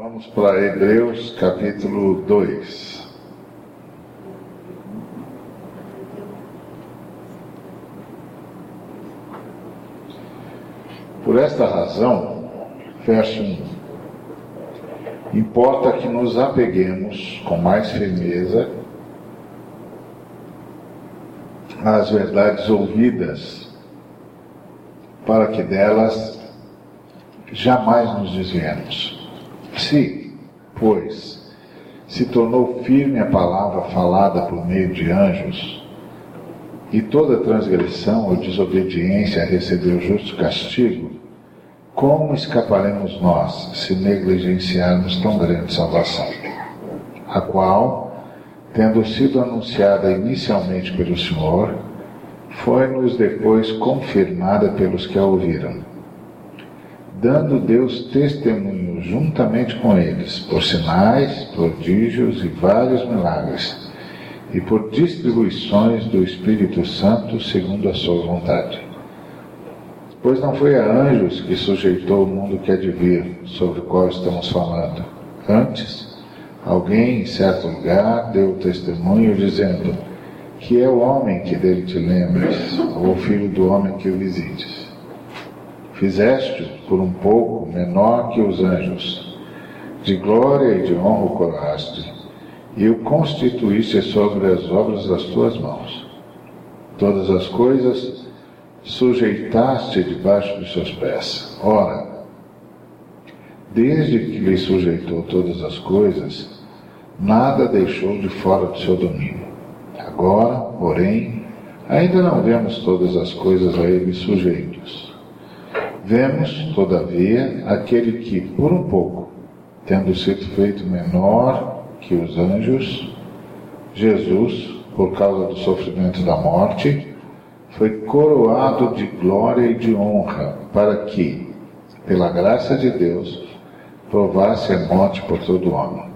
Vamos para Hebreus capítulo 2. Por esta razão, verso 1. Importa que nos apeguemos com mais firmeza às verdades ouvidas, para que delas jamais nos desviemos. Se, pois, se tornou firme a palavra falada por meio de anjos, e toda transgressão ou desobediência recebeu justo castigo, como escaparemos nós se negligenciarmos tão grande salvação? A qual, tendo sido anunciada inicialmente pelo Senhor, foi-nos depois confirmada pelos que a ouviram dando Deus testemunho juntamente com eles, por sinais, prodígios e vários milagres, e por distribuições do Espírito Santo segundo a sua vontade. Pois não foi a anjos que sujeitou o mundo que há de vir, sobre o qual estamos falando. Antes, alguém em certo lugar deu testemunho dizendo: Que é o homem que dele te lembres, ou o filho do homem que o visites. Fizeste-o por um pouco menor que os anjos. De glória e de honra o coroaste, e o constituíste sobre as obras das tuas mãos. Todas as coisas sujeitaste debaixo dos seus pés. Ora, desde que lhe sujeitou todas as coisas, nada deixou de fora do seu domínio. Agora, porém, ainda não vemos todas as coisas a ele sujeitos Vemos, todavia, aquele que, por um pouco, tendo sido feito menor que os anjos, Jesus, por causa do sofrimento da morte, foi coroado de glória e de honra, para que, pela graça de Deus, provasse a morte por todo homem.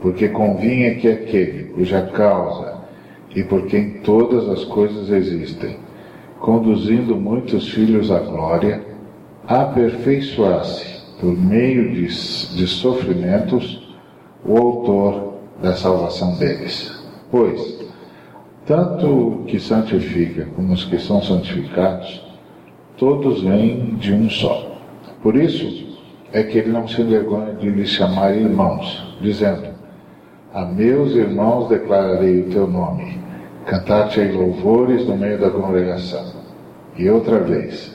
Porque convinha que aquele cuja causa e por quem todas as coisas existem, conduzindo muitos filhos à glória, aperfeiçoasse, por meio de, de sofrimentos, o autor da salvação deles. Pois, tanto o que santifica como os que são santificados, todos vêm de um só. Por isso é que ele não se envergonha de lhes chamar irmãos, dizendo: A meus irmãos declararei o teu nome, cantar-te louvores no meio da congregação. E outra vez,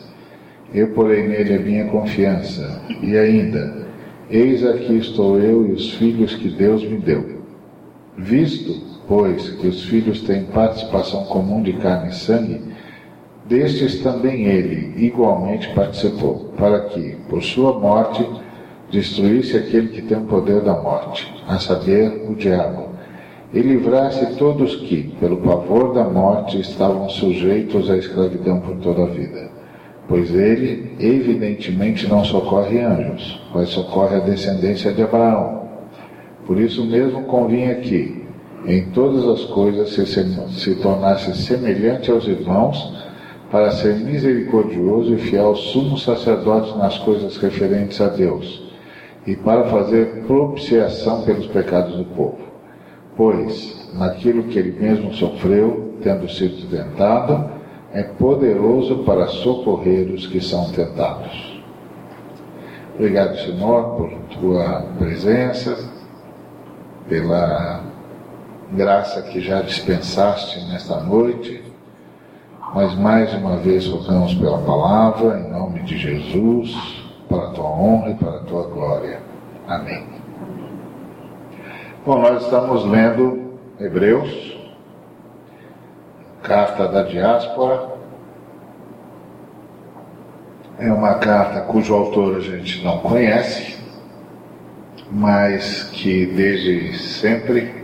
eu porei nele a minha confiança. E ainda, eis aqui estou eu e os filhos que Deus me deu. Visto, pois, que os filhos têm participação comum de carne e sangue, destes também ele igualmente participou, para que, por sua morte, destruísse aquele que tem o poder da morte, a saber, o diabo, e livrasse todos que, pelo pavor da morte, estavam sujeitos à escravidão por toda a vida pois ele, evidentemente, não socorre anjos, mas socorre a descendência de Abraão. Por isso mesmo convinha que, em todas as coisas, se, se tornasse semelhante aos irmãos, para ser misericordioso e fiel sumo sacerdote nas coisas referentes a Deus, e para fazer propiciação pelos pecados do povo. Pois, naquilo que ele mesmo sofreu, tendo sido tentado, é poderoso para socorrer os que são tentados. Obrigado, Senhor, por tua presença, pela graça que já dispensaste nesta noite. Mas mais uma vez rogamos pela palavra, em nome de Jesus, para a tua honra e para a tua glória. Amém. Bom, nós estamos lendo Hebreus, Carta da Diáspora. É uma carta cujo autor a gente não conhece, mas que desde sempre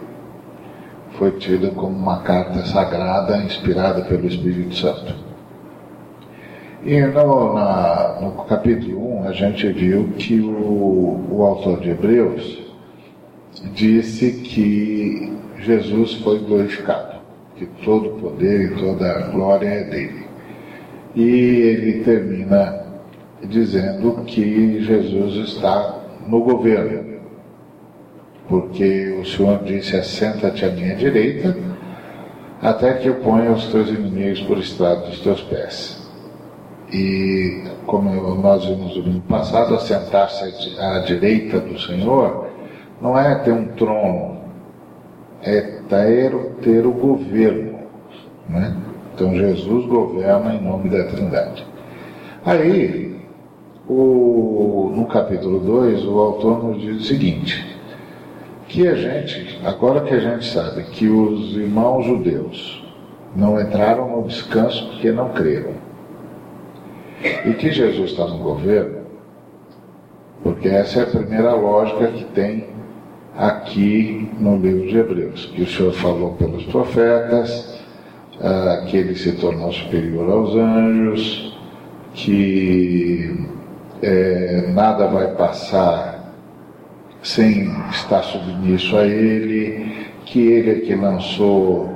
foi tida como uma carta sagrada inspirada pelo Espírito Santo. E no, na, no capítulo 1 a gente viu que o, o autor de Hebreus disse que Jesus foi glorificado que todo o poder e toda a glória é dele. E ele termina dizendo que Jesus está no governo, porque o Senhor disse: Assenta-te à minha direita, até que eu ponha os teus inimigos por estrado dos teus pés. E, como nós vimos no domingo passado, assentar-se à direita do Senhor não é ter um trono, é ter, ter o governo. Né? Então, Jesus governa em nome da Trindade. Aí, o, no capítulo 2, o autor nos diz o seguinte: que a gente, agora que a gente sabe que os irmãos judeus não entraram no descanso porque não creram, e que Jesus está no governo, porque essa é a primeira lógica que tem aqui no livro de Hebreus, que o Senhor falou pelos profetas, uh, que ele se tornou superior aos anjos, que é, nada vai passar sem estar submisso a ele, que ele é que lançou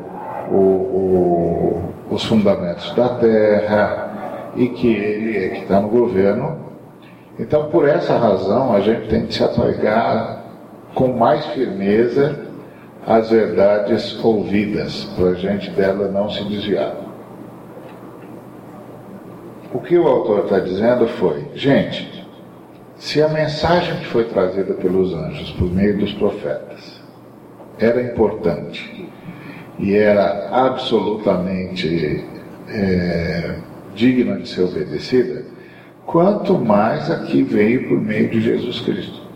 o, o, os fundamentos da terra, e que ele é que está no governo. Então, por essa razão, a gente tem que se apegar com mais firmeza às verdades ouvidas, para a gente dela não se desviar. O que o autor está dizendo foi: gente, se a mensagem que foi trazida pelos anjos por meio dos profetas era importante e era absolutamente é, digna de ser obedecida, quanto mais a que veio por meio de Jesus Cristo,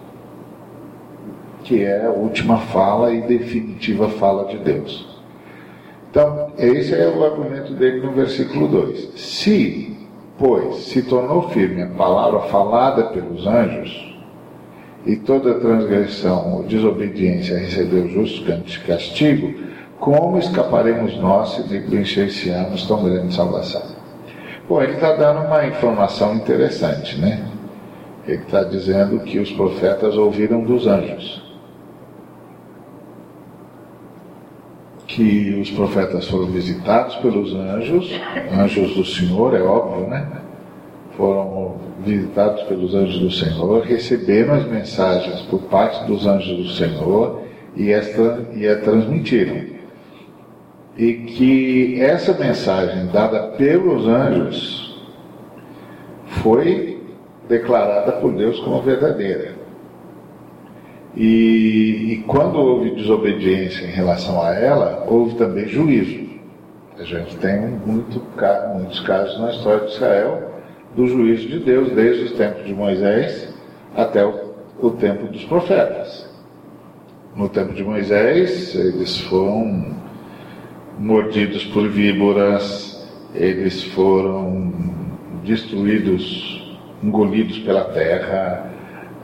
que é a última fala e definitiva fala de Deus. Então, esse é o argumento dele no versículo 2. Se, pois, se tornou firme a palavra falada pelos anjos, e toda transgressão ou desobediência recebeu justo castigo, como escaparemos nós se negligenciarmos tão grande salvação? Bom, ele está dando uma informação interessante, né? Ele está dizendo que os profetas ouviram dos anjos. Que os profetas foram visitados pelos anjos, anjos do Senhor, é óbvio, né? Foram visitados pelos anjos do Senhor, receberam as mensagens por parte dos anjos do Senhor e, esta, e a transmitiram e que essa mensagem dada pelos anjos foi declarada por Deus como verdadeira. E, e, quando houve desobediência em relação a ela, houve também juízo. A gente tem muito, muitos casos na história de Israel do juízo de Deus, desde os tempos de Moisés até o, o tempo dos profetas. No tempo de Moisés, eles foram mordidos por víboras, eles foram destruídos, engolidos pela terra.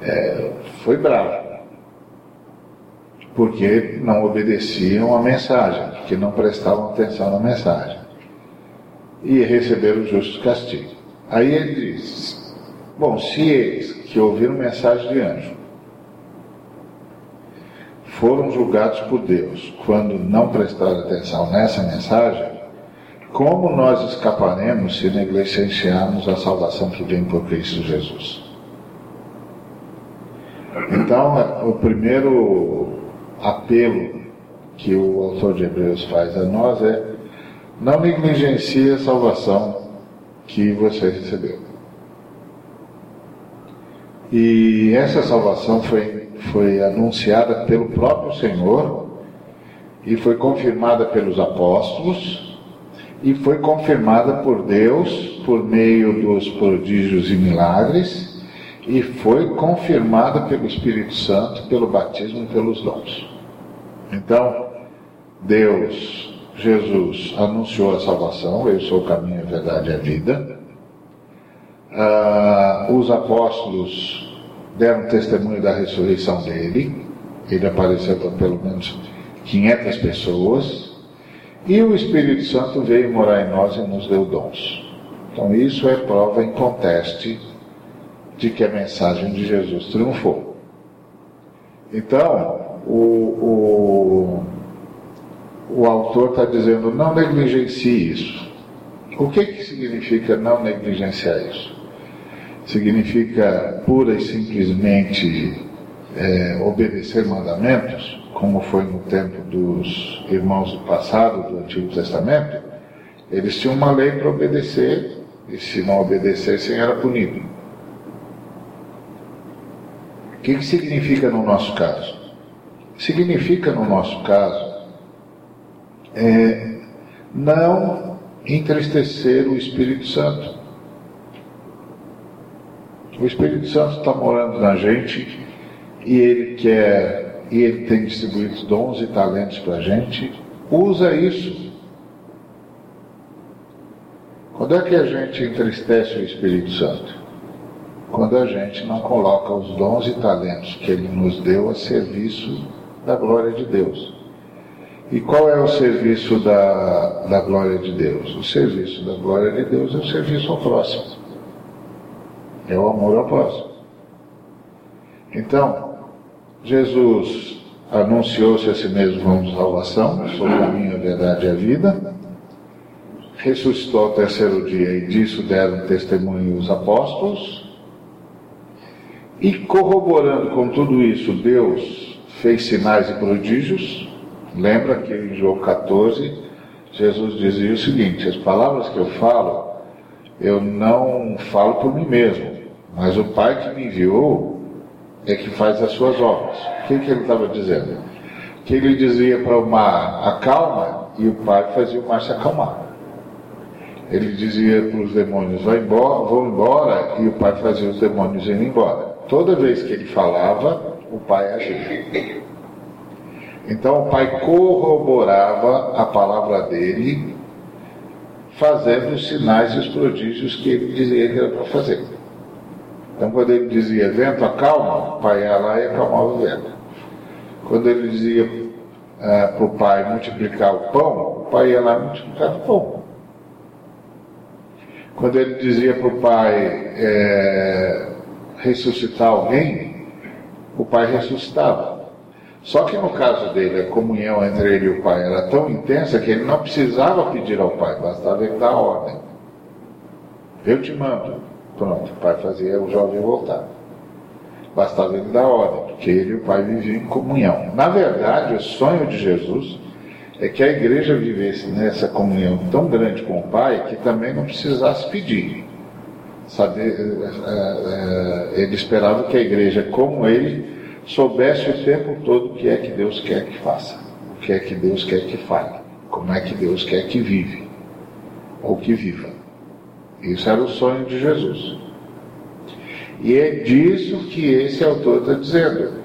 É, foi bravo, porque não obedeciam à mensagem, porque não prestavam atenção na mensagem. E receberam o justo castigo. Aí ele diz: Bom, se eles que ouviram mensagem de anjo foram julgados por Deus quando não prestaram atenção nessa mensagem, como nós escaparemos se negligenciarmos a salvação que vem por Cristo Jesus? Então, o primeiro apelo que o autor de Hebreus faz a nós é: não negligencie a salvação que você recebeu. E essa salvação foi foi anunciada pelo próprio Senhor e foi confirmada pelos apóstolos e foi confirmada por Deus por meio dos prodígios e milagres e foi confirmada pelo Espírito Santo pelo batismo e pelos dons. Então, Deus, Jesus, anunciou a salvação, eu sou o caminho, a verdade e a vida. Ah, os apóstolos deram testemunho da ressurreição dele. Ele apareceu para pelo menos 500 pessoas. E o Espírito Santo veio morar em nós e nos deu dons. Então, isso é prova inconteste de que a mensagem de Jesus triunfou. Então, o, o, o autor está dizendo: não negligencie isso. O que, que significa não negligenciar isso? significa pura e simplesmente é, obedecer mandamentos, como foi no tempo dos irmãos do passado, do Antigo Testamento, eles tinham uma lei para obedecer, e se não obedecessem era punido. Que, que significa no nosso caso? Significa no nosso caso é, não entristecer o Espírito Santo. O Espírito Santo está morando na gente e ele quer, e ele tem distribuído dons e talentos para a gente. Usa isso. Quando é que a gente entristece o Espírito Santo? Quando a gente não coloca os dons e talentos que ele nos deu a serviço da glória de Deus. E qual é o serviço da, da glória de Deus? O serviço da glória de Deus é o serviço ao próximo. É o amor ao próximo. Então, Jesus anunciou-se a si mesmo como salvação, sou o caminho, a verdade e a vida. Ressuscitou ao terceiro dia e disso deram testemunho os apóstolos. E corroborando com tudo isso, Deus fez sinais e prodígios. Lembra que em João 14, Jesus dizia o seguinte: As palavras que eu falo, eu não falo por mim mesmo, mas o Pai que me enviou é que faz as suas obras. O que, que ele estava dizendo? Que ele dizia para o mar, acalma, e o Pai fazia o mar se acalmar. Ele dizia para os demônios, vai embora, vão embora, e o Pai fazia os demônios irem embora. Toda vez que ele falava, o Pai agia. Então o Pai corroborava a palavra dele, fazendo os sinais e os prodígios que ele dizia que era para fazer. Então, quando ele dizia vento, acalma, o pai ia lá e acalmava o vento. Quando ele dizia uh, para o pai multiplicar o pão, o pai ia lá e multiplicava o pão. Quando ele dizia para o pai é, ressuscitar alguém, o pai ressuscitava. Só que no caso dele, a comunhão entre ele e o pai era tão intensa que ele não precisava pedir ao pai, bastava ele dar ordem. Eu te mando. Pronto, o pai fazia o jovem voltar. Bastava ele dar ordem, porque ele e o pai viviam em comunhão. Na verdade, o sonho de Jesus é que a igreja vivesse nessa comunhão tão grande com o pai que também não precisasse pedir. Eh, eh, eh, ele esperava que a igreja, como ele, soubesse o tempo todo o que é que Deus quer que faça, o que é que Deus quer que fale, como é que Deus quer que vive, ou que viva. Isso era o sonho de Jesus. E é disso que esse autor está dizendo.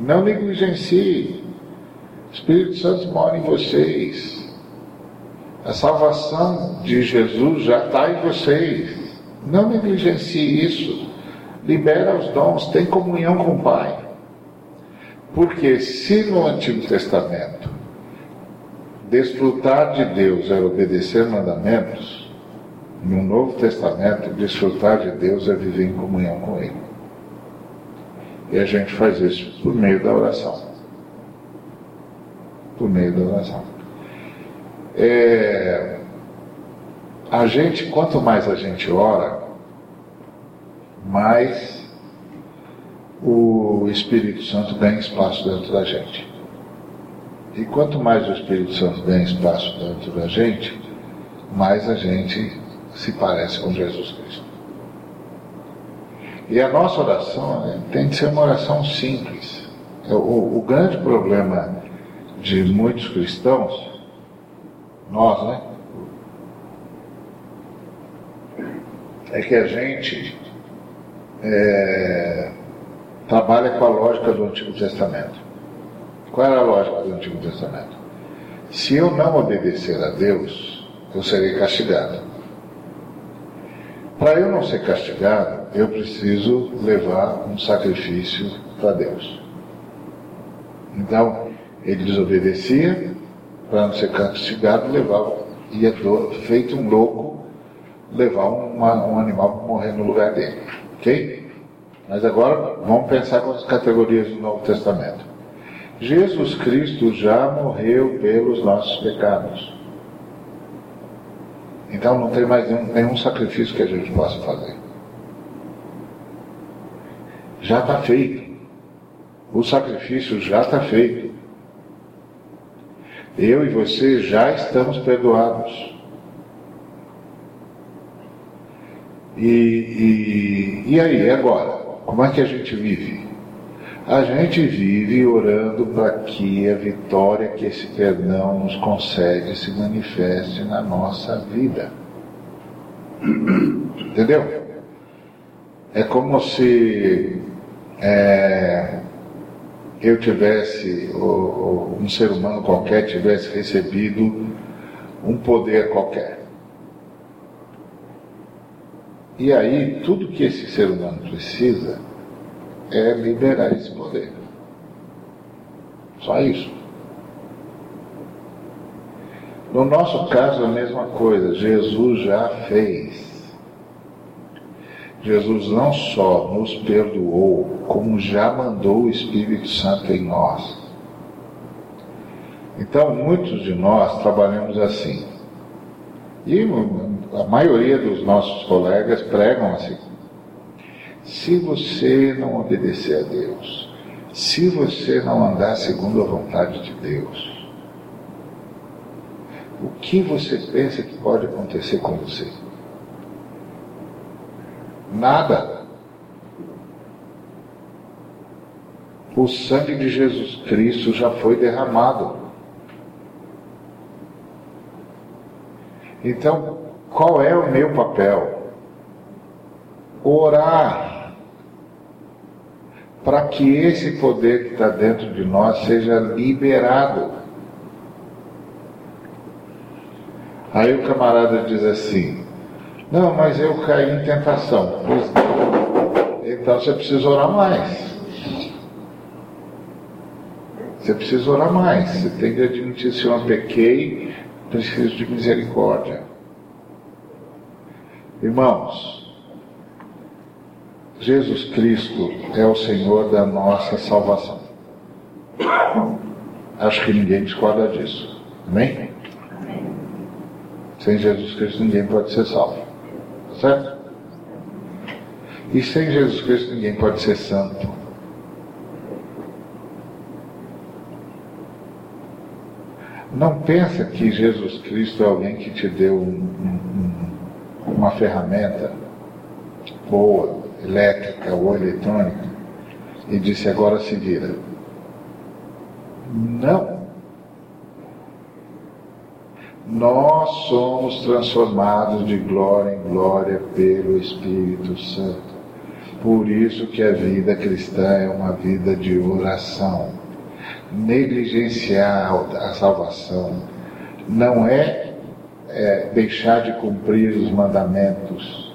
Não negligencie. O Espírito Santo mora em vocês. A salvação de Jesus já está em vocês. Não negligencie isso. Libera os dons, tem comunhão com o Pai. Porque se no Antigo Testamento desfrutar de Deus era obedecer mandamentos, no Novo Testamento, desfrutar de Deus é viver em comunhão com Ele. E a gente faz isso por meio da oração. Por meio da oração. É, a gente, quanto mais a gente ora, mais o Espírito Santo ganha espaço dentro da gente. E quanto mais o Espírito Santo ganha espaço dentro da gente, mais a gente se parece com Jesus Cristo. E a nossa oração né, tem de ser uma oração simples. É, o, o grande problema de muitos cristãos, nós, né? É que a gente é, trabalha com a lógica do Antigo Testamento. Qual era a lógica do Antigo Testamento? Se eu não obedecer a Deus, eu serei castigado. Para eu não ser castigado, eu preciso levar um sacrifício para Deus. Então, ele desobedecia, para não ser castigado, levava, ia feito um louco, levar uma, um animal para morrer no lugar dele. Ok? Mas agora vamos pensar com as categorias do Novo Testamento. Jesus Cristo já morreu pelos nossos pecados. Então não tem mais nenhum, nenhum sacrifício que a gente possa fazer. já está feito. O sacrifício já está feito. Eu e você já estamos perdoados. E, e, e aí, agora? Como é que a gente vive? A gente vive orando para que a vitória que esse perdão nos concede se manifeste na nossa vida. Entendeu? É como se é, eu tivesse, ou, ou um ser humano qualquer tivesse recebido um poder qualquer. E aí, tudo que esse ser humano precisa é liberar esse poder. Só isso. No nosso caso, a mesma coisa. Jesus já fez. Jesus não só nos perdoou, como já mandou o Espírito Santo em nós. Então, muitos de nós trabalhamos assim. E a maioria dos nossos colegas pregam assim. Se você não obedecer a Deus, se você não andar segundo a vontade de Deus, o que você pensa que pode acontecer com você? Nada. O sangue de Jesus Cristo já foi derramado. Então, qual é o meu papel? Orar para que esse poder que está dentro de nós seja liberado. Aí o camarada diz assim: Não, mas eu caí em tentação. Então você precisa orar mais. Você precisa orar mais. Você tem que admitir se eu pequei, preciso de misericórdia. Irmãos, Jesus Cristo é o Senhor da nossa salvação. Acho que ninguém discorda disso. Amém? Sem Jesus Cristo ninguém pode ser salvo. Certo? E sem Jesus Cristo ninguém pode ser santo. Não pensa que Jesus Cristo é alguém que te deu um, um, uma ferramenta boa, elétrica ou eletrônica, e disse agora se vira. Não. Nós somos transformados de glória em glória pelo Espírito Santo. Por isso que a vida cristã é uma vida de oração. Negligenciar a salvação não é é deixar de cumprir os mandamentos,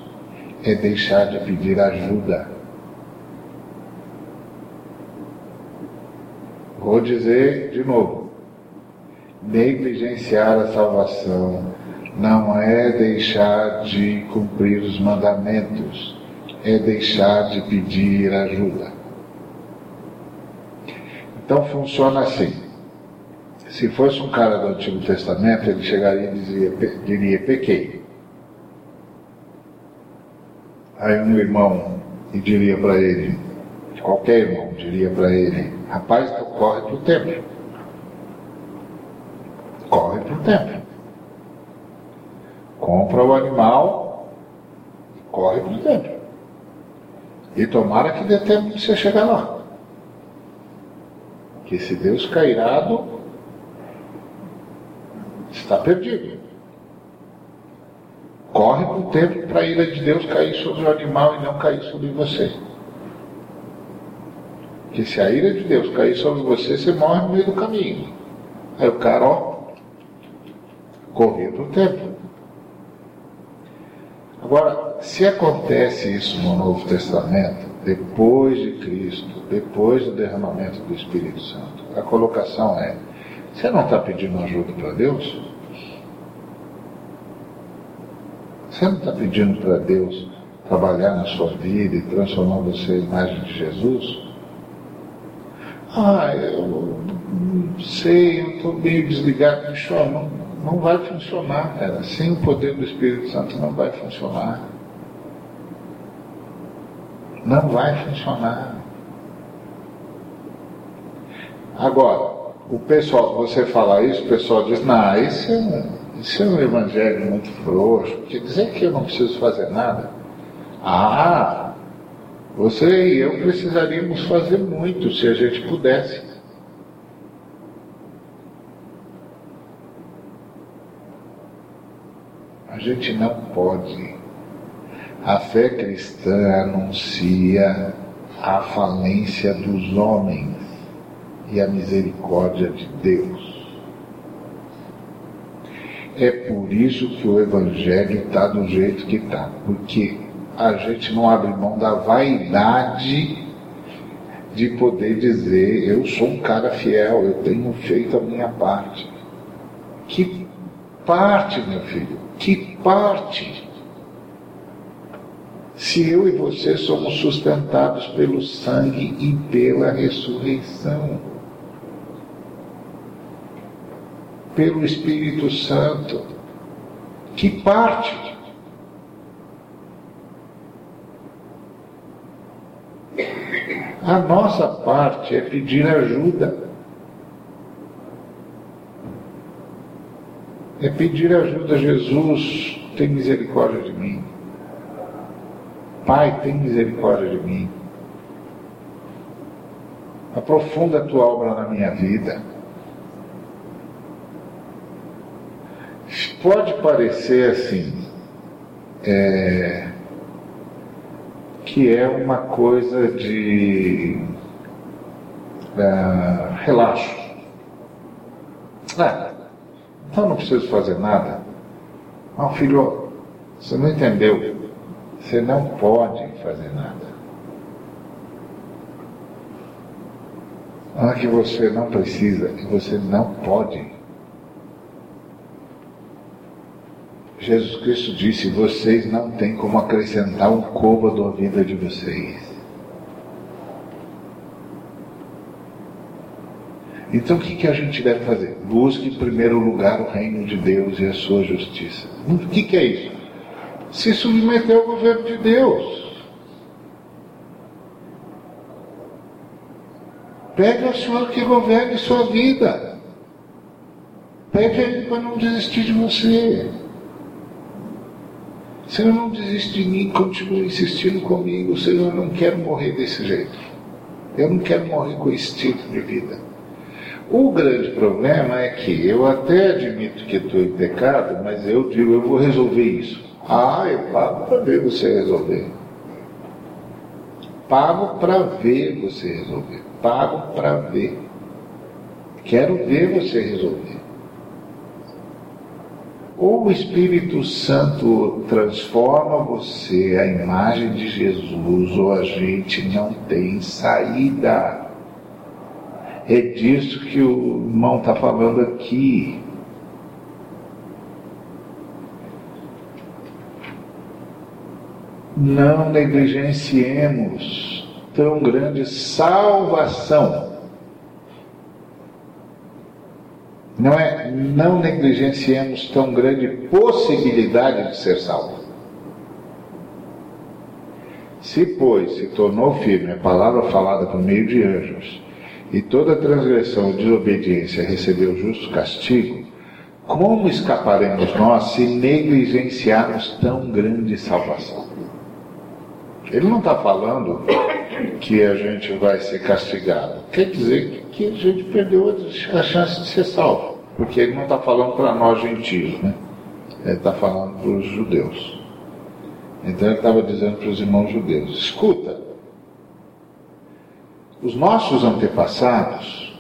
é deixar de pedir ajuda. Vou dizer de novo: negligenciar a salvação não é deixar de cumprir os mandamentos, é deixar de pedir ajuda. Então funciona assim. Se fosse um cara do Antigo Testamento, ele chegaria e dizia, diria, pequei. Aí um irmão e diria para ele, qualquer irmão diria para ele, rapaz, corre para o templo. Corre para o templo. Compra o animal e corre para o templo. E tomara que dê tempo de você chegar lá. Que se Deus cairado está perdido. Corre para o tempo para a ira de Deus cair sobre o animal e não cair sobre você. Que se a ira de Deus cair sobre você, você morre no meio do caminho. Aí o cara, ó, para o templo. Agora, se acontece isso no Novo Testamento, depois de Cristo, depois do derramamento do Espírito Santo, a colocação é: você não está pedindo ajuda para Deus? Você não está pedindo para Deus trabalhar na sua vida e transformar você em imagem de Jesus? Ah, eu não sei, eu estou meio desligado, não, não vai funcionar, cara. Sem o poder do Espírito Santo não vai funcionar. Não vai funcionar. Agora, o pessoal, você falar isso, o pessoal diz, não, isso é isso é um evangelho muito frouxo, quer dizer que eu não preciso fazer nada. Ah, você e eu precisaríamos fazer muito se a gente pudesse. A gente não pode. A fé cristã anuncia a falência dos homens e a misericórdia de Deus. É por isso que o Evangelho está do jeito que está, porque a gente não abre mão da vaidade de poder dizer: eu sou um cara fiel, eu tenho feito a minha parte. Que parte, meu filho? Que parte? Se eu e você somos sustentados pelo sangue e pela ressurreição, pelo Espírito Santo, que parte? A nossa parte é pedir ajuda. É pedir ajuda a Jesus, tem misericórdia de mim. Pai, tem misericórdia de mim. Aprofunda a tua obra na minha vida. Pode parecer assim, é, que é uma coisa de uh, relaxo. Ah, então não preciso fazer nada. Não, filho, você não entendeu. Você não pode fazer nada. É que você não precisa, que você não pode. Jesus Cristo disse: vocês não têm como acrescentar um côvado à vida de vocês. Então o que, que a gente deve fazer? Busque em primeiro lugar o reino de Deus e a sua justiça. O que, que é isso? Se submeter ao governo de Deus. Pegue o Senhor que governe sua vida. Pegue Ele para não desistir de você. Senhor, não desiste de mim, continue insistindo comigo. Senhor, eu não quero morrer desse jeito. Eu não quero morrer com esse tipo de vida. O grande problema é que eu até admito que estou em pecado, mas eu digo, eu vou resolver isso. Ah, eu pago para ver você resolver. Pago para ver você resolver. Pago para ver. Quero ver você resolver. Ou o Espírito Santo transforma você à imagem de Jesus, ou a gente não tem saída. É disso que o irmão está falando aqui. Não negligenciemos tão grande salvação Não é, não negligenciemos tão grande possibilidade de ser salvo. Se, pois, se tornou firme a palavra falada por meio de anjos, e toda transgressão ou desobediência recebeu justo castigo, como escaparemos nós se negligenciarmos tão grande salvação? Ele não está falando que a gente vai ser castigado. Quer dizer que a gente perdeu a chance de ser salvo. Porque ele não está falando para nós gentios, né? Ele está falando para os judeus. Então ele estava dizendo para os irmãos judeus: escuta, os nossos antepassados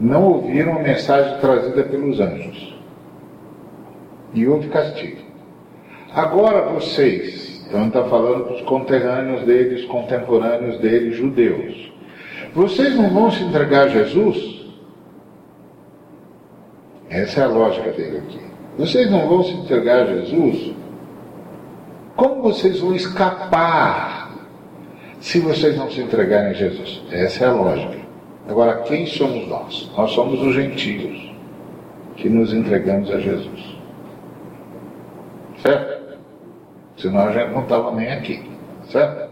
não ouviram a mensagem trazida pelos anjos. E houve castigo. Agora vocês então está falando para os conterrâneos deles, contemporâneos deles, judeus. Vocês não vão se entregar a Jesus? Essa é a lógica dele aqui. Vocês não vão se entregar a Jesus? Como vocês vão escapar se vocês não se entregarem a Jesus? Essa é a lógica. Agora, quem somos nós? Nós somos os gentios que nos entregamos a Jesus. Certo? Senão a gente não estava nem aqui, certo?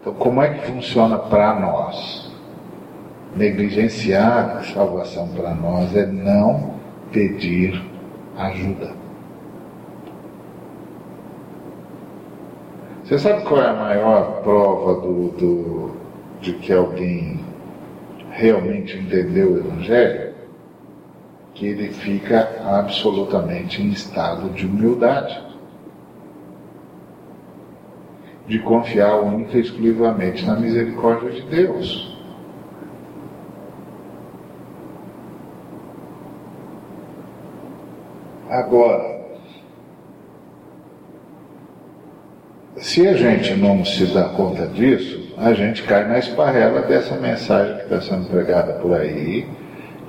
Então, como é que funciona para nós? Negligenciar salvação para nós é não pedir ajuda. Você sabe qual é a maior prova do, do, de que alguém realmente entendeu o Evangelho? Que ele fica absolutamente em estado de humildade, de confiar única e exclusivamente na misericórdia de Deus. Agora, se a gente não se dá conta disso, a gente cai na esparrela dessa mensagem que está sendo pregada por aí,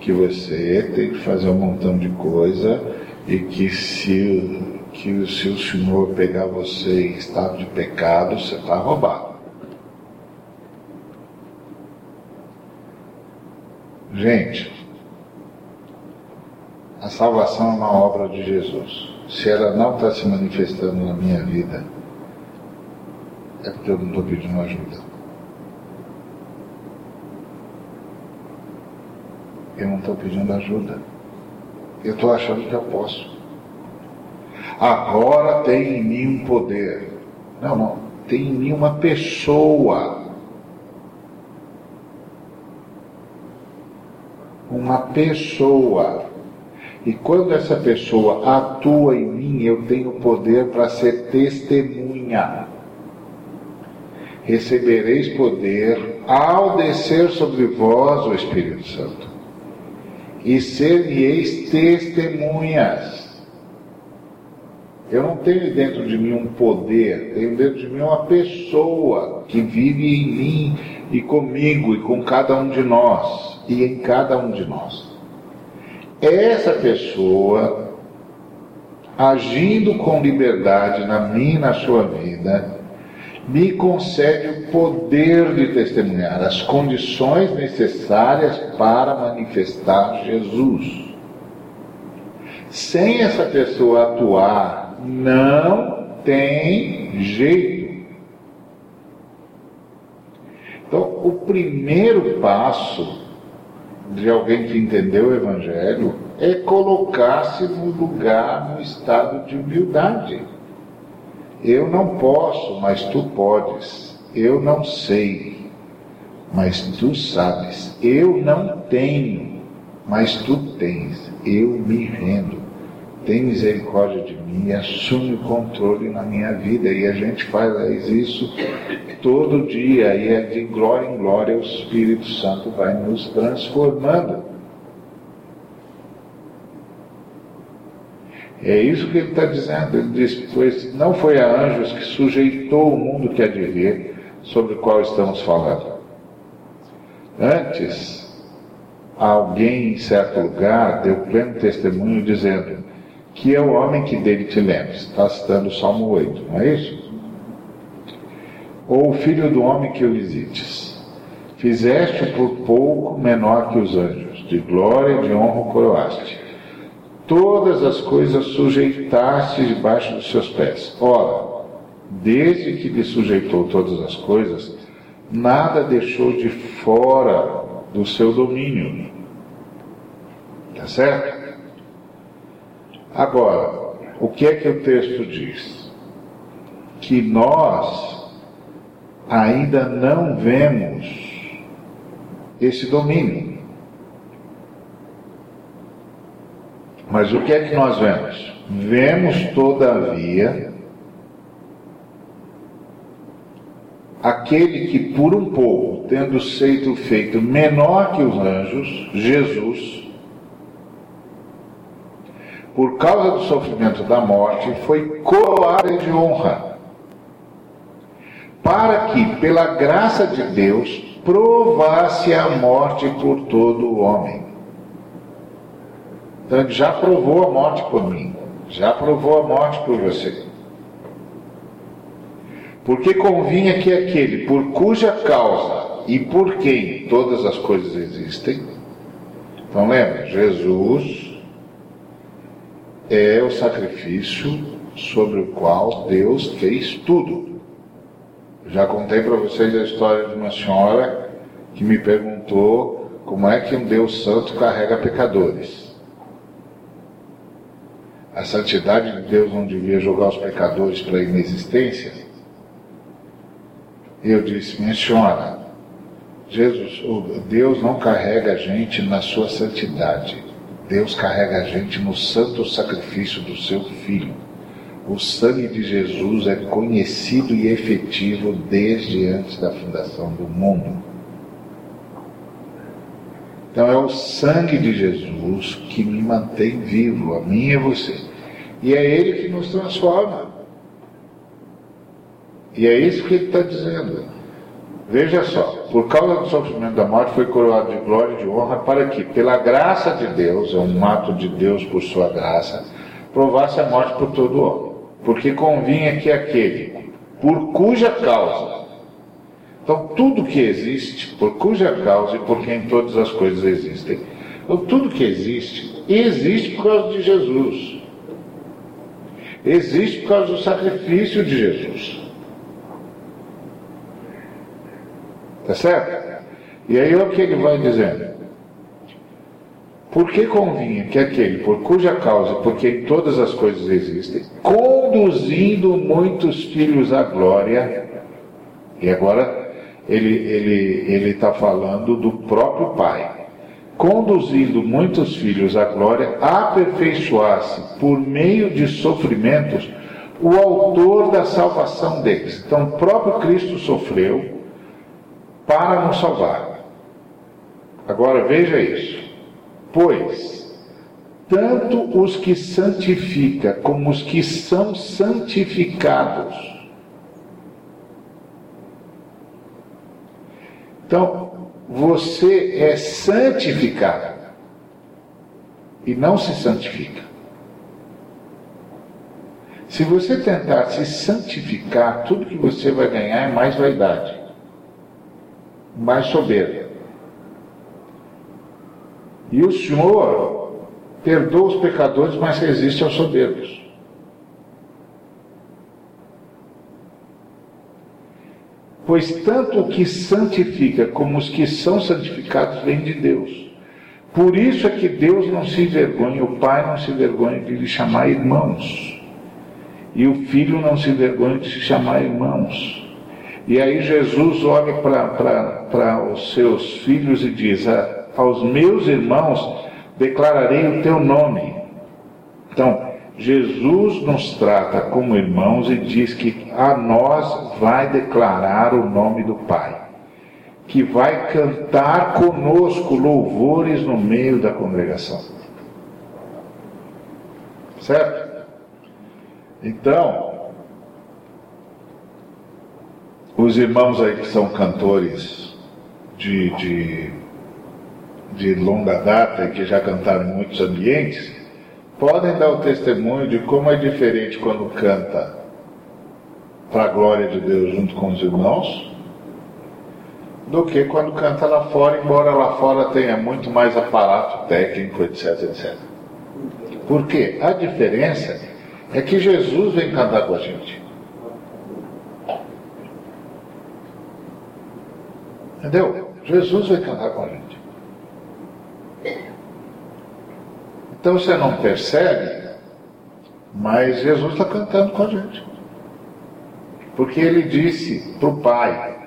que você tem que fazer um montão de coisa e que se, que se o Senhor pegar você em estado de pecado, você está roubado. Gente, a salvação é uma obra de Jesus. Se ela não está se manifestando na minha vida, é porque eu não estou pedindo ajuda. Eu não estou pedindo ajuda. Eu estou achando que eu posso. Agora tem em mim um poder. Não, não. Tem em mim uma pessoa. Uma pessoa e quando essa pessoa atua em mim, eu tenho poder para ser testemunha. Recebereis poder ao descer sobre vós o Espírito Santo, e ser-me-eis testemunhas. Eu não tenho dentro de mim um poder, tenho dentro de mim uma pessoa que vive em mim e comigo e com cada um de nós e em cada um de nós essa pessoa, agindo com liberdade na minha e na sua vida, me concede o poder de testemunhar, as condições necessárias para manifestar Jesus. Sem essa pessoa atuar, não tem jeito. Então, o primeiro passo de alguém que entendeu o Evangelho é colocar-se no lugar, no estado de humildade. Eu não posso, mas tu podes. Eu não sei, mas tu sabes. Eu não tenho, mas tu tens. Eu me rendo tem misericórdia de mim e assume o controle na minha vida. E a gente faz isso todo dia, e é de glória em glória o Espírito Santo vai nos transformando. É isso que ele está dizendo. Ele diz: Pois não foi a anjos que sujeitou o mundo que há de vir, sobre o qual estamos falando. Antes, alguém em certo lugar deu pleno testemunho dizendo: que é o homem que dele te lembres. Está citando o Salmo 8, não é isso? Ou o filho do homem que o visites. Fizeste por pouco menor que os anjos, de glória e de honra coroaste. Todas as coisas sujeitaste debaixo dos seus pés. Ora, desde que lhe sujeitou todas as coisas, nada deixou de fora do seu domínio. Tá certo? Agora, o que é que o texto diz? Que nós ainda não vemos esse domínio. Mas o que é que nós vemos? Vemos, todavia, aquele que, por um pouco, tendo sido feito menor que os anjos, Jesus, por causa do sofrimento da morte, foi coroada de honra, para que, pela graça de Deus, provasse a morte por todo o homem. Então, ele já provou a morte por mim, já provou a morte por você. Porque convinha que aquele por cuja causa e por quem todas as coisas existem, então lembra, Jesus é o sacrifício sobre o qual Deus fez tudo. Já contei para vocês a história de uma senhora que me perguntou como é que um Deus santo carrega pecadores? A santidade de Deus não devia jogar os pecadores para a inexistência? Eu disse, minha senhora, Jesus, Deus não carrega a gente na sua santidade. Deus carrega a gente no santo sacrifício do seu Filho. O sangue de Jesus é conhecido e efetivo desde antes da fundação do mundo. Então é o sangue de Jesus que me mantém vivo, a mim e você. E é Ele que nos transforma. E é isso que Ele está dizendo. Veja só, por causa do sofrimento da morte foi coroado de glória e de honra para que, pela graça de Deus, é um ato de Deus por sua graça, provasse a morte por todo homem. Porque convinha que aquele, por cuja causa, então tudo que existe, por cuja causa e por quem todas as coisas existem, então tudo que existe, existe por causa de Jesus. Existe por causa do sacrifício de Jesus. Tá certo? E aí o que ele vai dizendo. Por que convinha que aquele por cuja causa, porque todas as coisas existem, conduzindo muitos filhos à glória, e agora ele ele ele está falando do próprio Pai, conduzindo muitos filhos à glória, aperfeiçoasse por meio de sofrimentos o autor da salvação deles. Então, o próprio Cristo sofreu para nos salvar. Agora veja isso. Pois, tanto os que santifica como os que são santificados. Então, você é santificado e não se santifica. Se você tentar se santificar, tudo que você vai ganhar é mais vaidade mais soberba. E o Senhor perdoa os pecadores, mas resiste aos soberbos. Pois tanto o que santifica como os que são santificados vêm de Deus. Por isso é que Deus não se envergonha, o Pai não se envergonha de lhe chamar irmãos. E o Filho não se envergonha de se chamar irmãos. E aí Jesus olha para os seus filhos e diz: Aos meus irmãos declararei o teu nome. Então, Jesus nos trata como irmãos e diz que a nós vai declarar o nome do Pai, que vai cantar conosco louvores no meio da congregação. Certo? Então, os irmãos aí que são cantores de, de, de longa data e que já cantaram em muitos ambientes, podem dar o testemunho de como é diferente quando canta para a glória de Deus junto com os irmãos, do que quando canta lá fora, embora lá fora tenha muito mais aparato técnico, etc, etc. Por quê? A diferença é que Jesus vem cantar com a gente. Entendeu? Jesus vai cantar com a gente. Então você não percebe, mas Jesus está cantando com a gente. Porque ele disse para o Pai: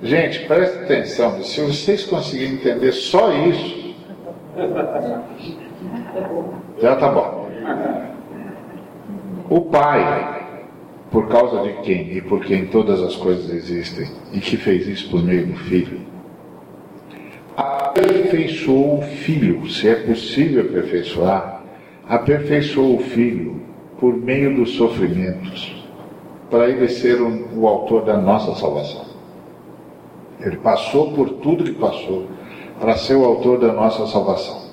Gente, preste atenção, se vocês conseguirem entender só isso, já está bom. O Pai por causa de quem e por quem todas as coisas existem, e que fez isso por meio do Filho. Aperfeiçoou o Filho, se é possível aperfeiçoar, aperfeiçoou o Filho por meio dos sofrimentos, para ele ser o, o autor da nossa salvação. Ele passou por tudo que passou para ser o autor da nossa salvação.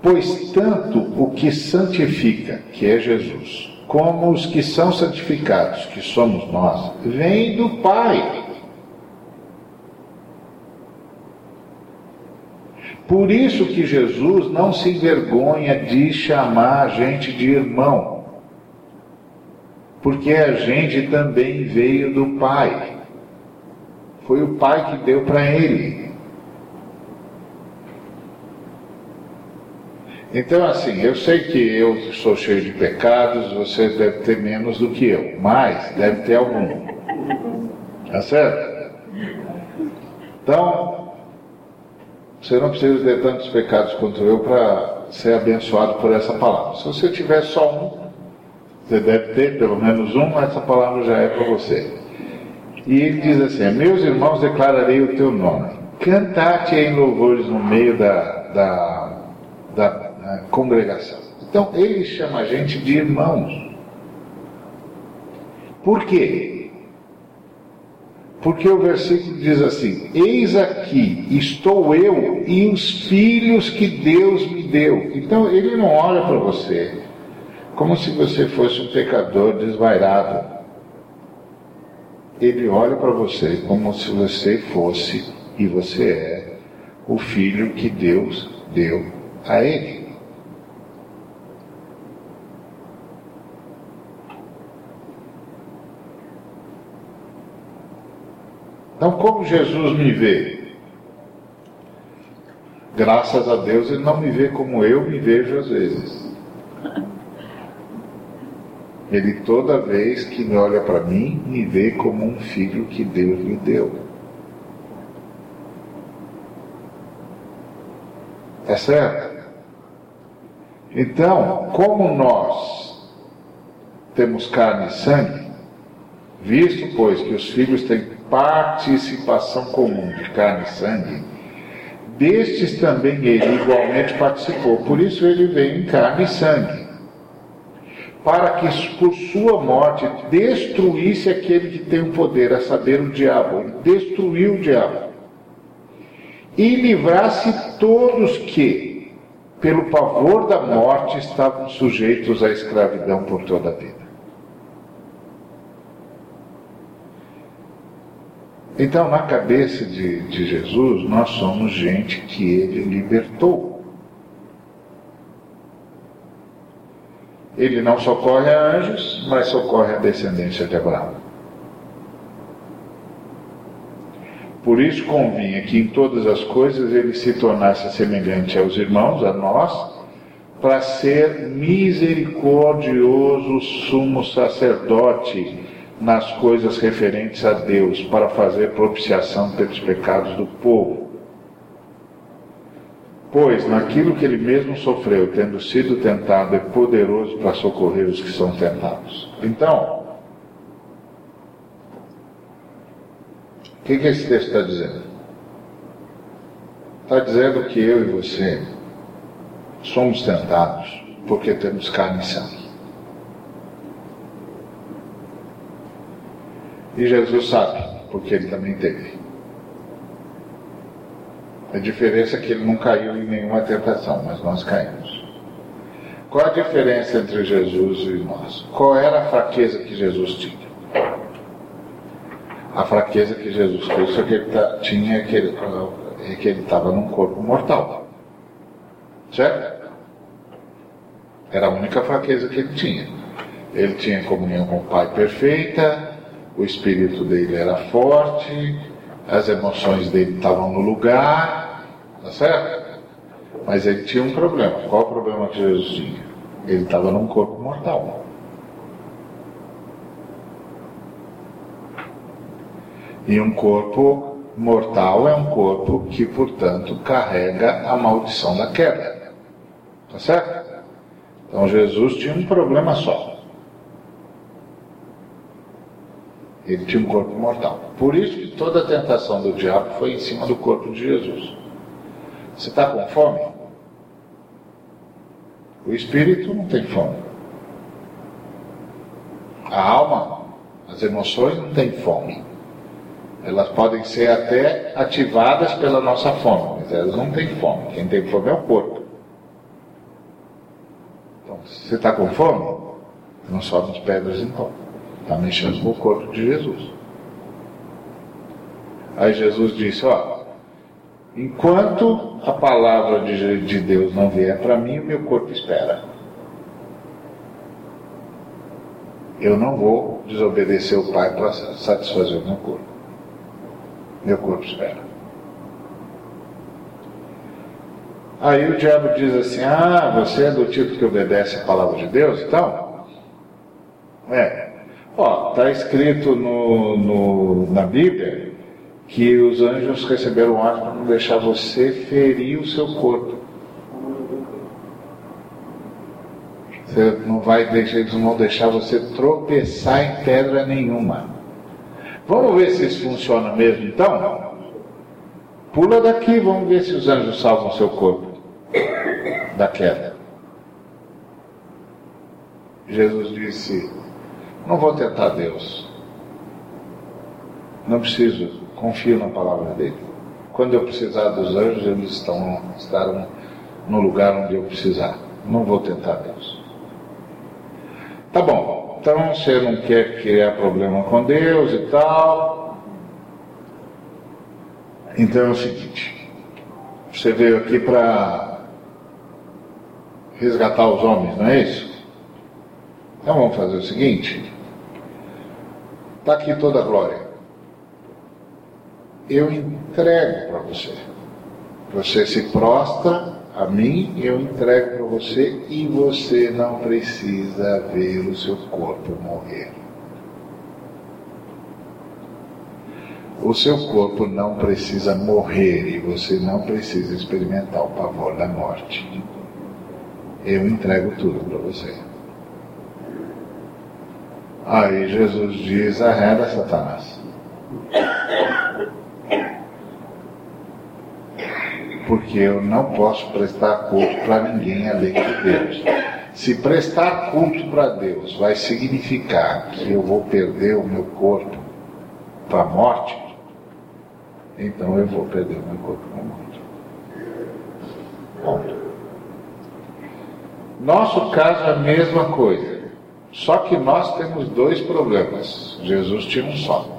Pois tanto o que santifica, que é Jesus, como os que são santificados, que somos nós, vem do Pai. Por isso que Jesus não se envergonha de chamar a gente de irmão, porque a gente também veio do Pai. Foi o Pai que deu para ele. Então, assim, eu sei que eu sou cheio de pecados, você deve ter menos do que eu, mas deve ter algum. Tá certo? Então, você não precisa ter tantos pecados quanto eu para ser abençoado por essa palavra. Se você tiver só um, você deve ter pelo menos um, essa palavra já é para você. E ele diz assim: Meus irmãos, declararei o teu nome. Cantate em louvores no meio da, da, da, da congregação. Então, ele chama a gente de irmãos. Por quê? Porque o versículo diz assim: Eis aqui estou eu e os filhos que Deus me deu. Então ele não olha para você como se você fosse um pecador desvairado. Ele olha para você como se você fosse e você é o filho que Deus deu a ele. Então, como Jesus me vê? Graças a Deus, Ele não me vê como eu me vejo às vezes. Ele, toda vez que me olha para mim, me vê como um filho que Deus lhe deu. É certo? Então, como nós temos carne e sangue, visto, pois, que os filhos têm participação comum de carne e sangue, destes também ele igualmente participou. Por isso ele veio em carne e sangue. Para que por sua morte destruísse aquele que tem o poder, a saber, o diabo. Destruiu o diabo. E livrasse todos que, pelo pavor da morte, estavam sujeitos à escravidão por toda a vida. Então, na cabeça de, de Jesus, nós somos gente que ele libertou. Ele não socorre a anjos, mas socorre a descendência de Abraão. Por isso convinha que em todas as coisas ele se tornasse semelhante aos irmãos, a nós, para ser misericordioso sumo sacerdote nas coisas referentes a Deus para fazer propiciação pelos pecados do povo. Pois naquilo que ele mesmo sofreu, tendo sido tentado, é poderoso para socorrer os que são tentados. Então, o que, que esse texto está dizendo? Está dizendo que eu e você somos tentados porque temos carne e sangue. E Jesus sabe, porque ele também teve. A diferença é que ele não caiu em nenhuma tentação, mas nós caímos. Qual a diferença entre Jesus e nós? Qual era a fraqueza que Jesus tinha? A fraqueza que Jesus Cristo que ele tinha é que ele é que ele estava num corpo mortal. Certo? Era a única fraqueza que ele tinha. Ele tinha comunhão com o Pai perfeita, o espírito dele era forte, as emoções dele estavam no lugar, tá certo? Mas ele tinha um problema. Qual o problema que Jesus tinha? Ele estava num corpo mortal. E um corpo mortal é um corpo que, portanto, carrega a maldição da queda. Tá certo? Então Jesus tinha um problema só. Ele tinha um corpo mortal. Por isso que toda a tentação do diabo foi em cima do corpo de Jesus. Você está com fome? O espírito não tem fome. A alma, as emoções não têm fome. Elas podem ser até ativadas pela nossa fome, mas elas não têm fome. Quem tem fome é o corpo. Então, se você está com fome, não sobe as pedras então. Está mexendo com o corpo de Jesus. Aí Jesus disse: Ó, enquanto a palavra de, de Deus não vier para mim, o meu corpo espera. Eu não vou desobedecer o Pai para satisfazer o meu corpo. Meu corpo espera. Aí o diabo diz assim: Ah, você é do tipo que obedece a palavra de Deus? Então, é. Ó, está escrito no, no, na Bíblia que os anjos receberam ordem para não deixar você ferir o seu corpo. Você não vai deixar, eles não deixar você tropeçar em pedra nenhuma. Vamos ver se isso funciona mesmo então? Pula daqui, vamos ver se os anjos salvam seu corpo da queda. Jesus disse: Não vou tentar Deus. Não preciso, confio na palavra dele. Quando eu precisar dos anjos, eles estão, estarão no lugar onde eu precisar. Não vou tentar Deus. Tá bom, então você não quer criar problema com Deus e tal. Então é o seguinte: você veio aqui para resgatar os homens, não é isso? Então vamos fazer o seguinte: está aqui toda a glória. Eu entrego para você. Você se prostra a mim, eu entrego para você e você não precisa ver o seu corpo morrer. O seu corpo não precisa morrer e você não precisa experimentar o pavor da morte. Eu entrego tudo para você. Aí Jesus diz: arreda Satanás. porque eu não posso prestar culto para ninguém além de Deus. Se prestar culto para Deus vai significar que eu vou perder o meu corpo para a morte, então eu vou perder o meu corpo para a morte. Ponto. Nosso caso é a mesma coisa. Só que nós temos dois problemas. Jesus tinha um só.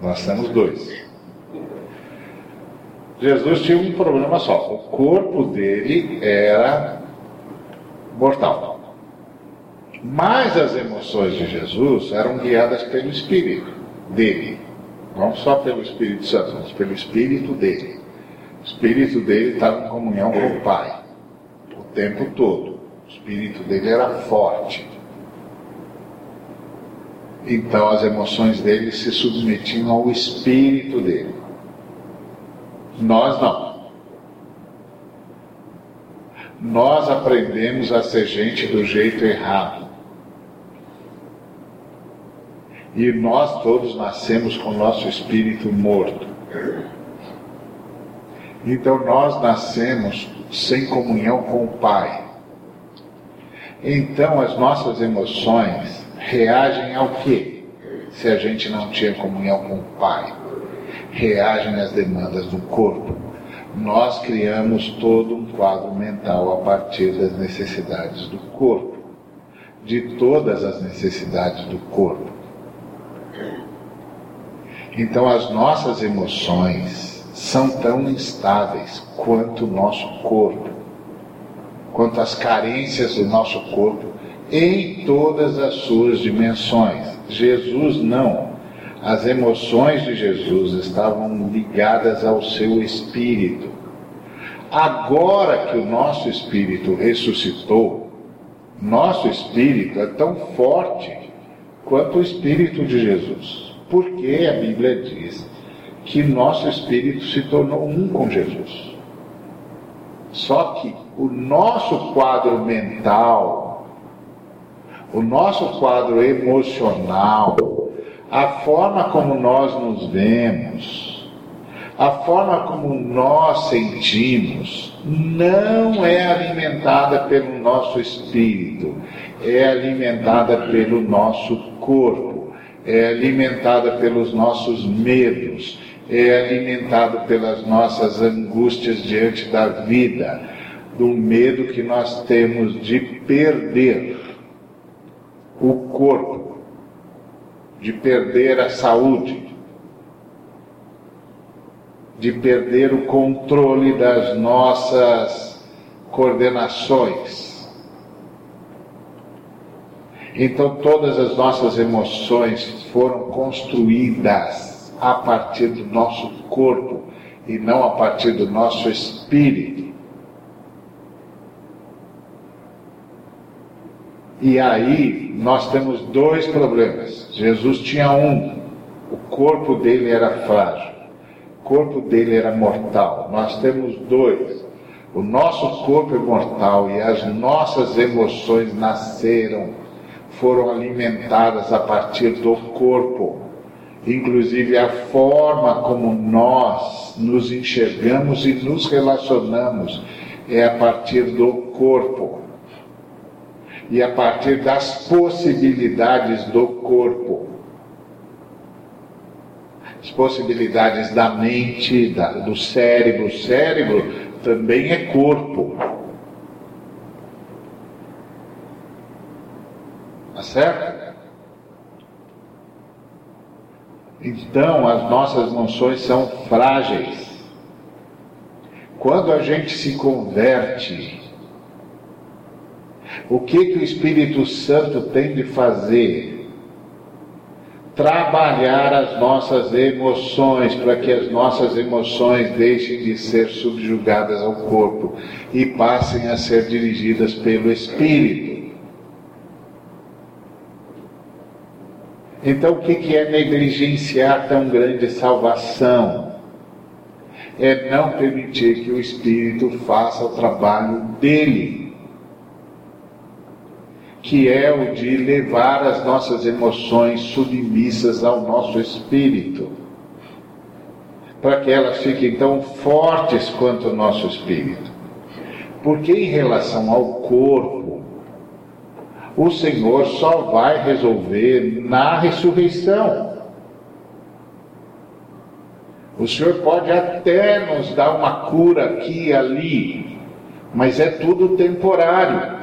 Nós temos dois. Jesus tinha um problema só: o corpo dele era mortal. Mas as emoções de Jesus eram guiadas pelo Espírito dele, não só pelo Espírito Santo, mas pelo Espírito dele. O Espírito dele estava em comunhão com o Pai o tempo todo. Espírito dele era forte. Então as emoções dele se submetiam ao Espírito dele. Nós não. Nós aprendemos a ser gente do jeito errado. E nós todos nascemos com o nosso espírito morto. Então nós nascemos sem comunhão com o Pai. Então as nossas emoções reagem ao quê? Se a gente não tinha comunhão com o Pai reagem às demandas do corpo. Nós criamos todo um quadro mental a partir das necessidades do corpo, de todas as necessidades do corpo. Então, as nossas emoções são tão instáveis quanto o nosso corpo, quanto as carências do nosso corpo em todas as suas dimensões. Jesus não. As emoções de Jesus estavam ligadas ao seu espírito. Agora que o nosso espírito ressuscitou, nosso espírito é tão forte quanto o espírito de Jesus. Porque a Bíblia diz que nosso espírito se tornou um com Jesus. Só que o nosso quadro mental, o nosso quadro emocional, a forma como nós nos vemos, a forma como nós sentimos, não é alimentada pelo nosso espírito, é alimentada pelo nosso corpo, é alimentada pelos nossos medos, é alimentada pelas nossas angústias diante da vida, do medo que nós temos de perder o corpo de perder a saúde, de perder o controle das nossas coordenações. Então, todas as nossas emoções foram construídas a partir do nosso corpo e não a partir do nosso espírito. E aí nós temos dois problemas. Jesus tinha um, o corpo dele era frágil, o corpo dele era mortal. Nós temos dois. O nosso corpo é mortal e as nossas emoções nasceram, foram alimentadas a partir do corpo. Inclusive a forma como nós nos enxergamos e nos relacionamos é a partir do corpo e a partir das possibilidades do corpo. As possibilidades da mente, da, do cérebro. O cérebro também é corpo. Tá certo? Então, as nossas emoções são frágeis. Quando a gente se converte, o que, que o Espírito Santo tem de fazer? Trabalhar as nossas emoções, para que as nossas emoções deixem de ser subjugadas ao corpo e passem a ser dirigidas pelo Espírito. Então, o que, que é negligenciar tão grande salvação? É não permitir que o Espírito faça o trabalho dele que é o de levar as nossas emoções submissas ao nosso espírito, para que elas fiquem tão fortes quanto o nosso espírito. Porque em relação ao corpo, o Senhor só vai resolver na ressurreição. O Senhor pode até nos dar uma cura aqui e ali, mas é tudo temporário.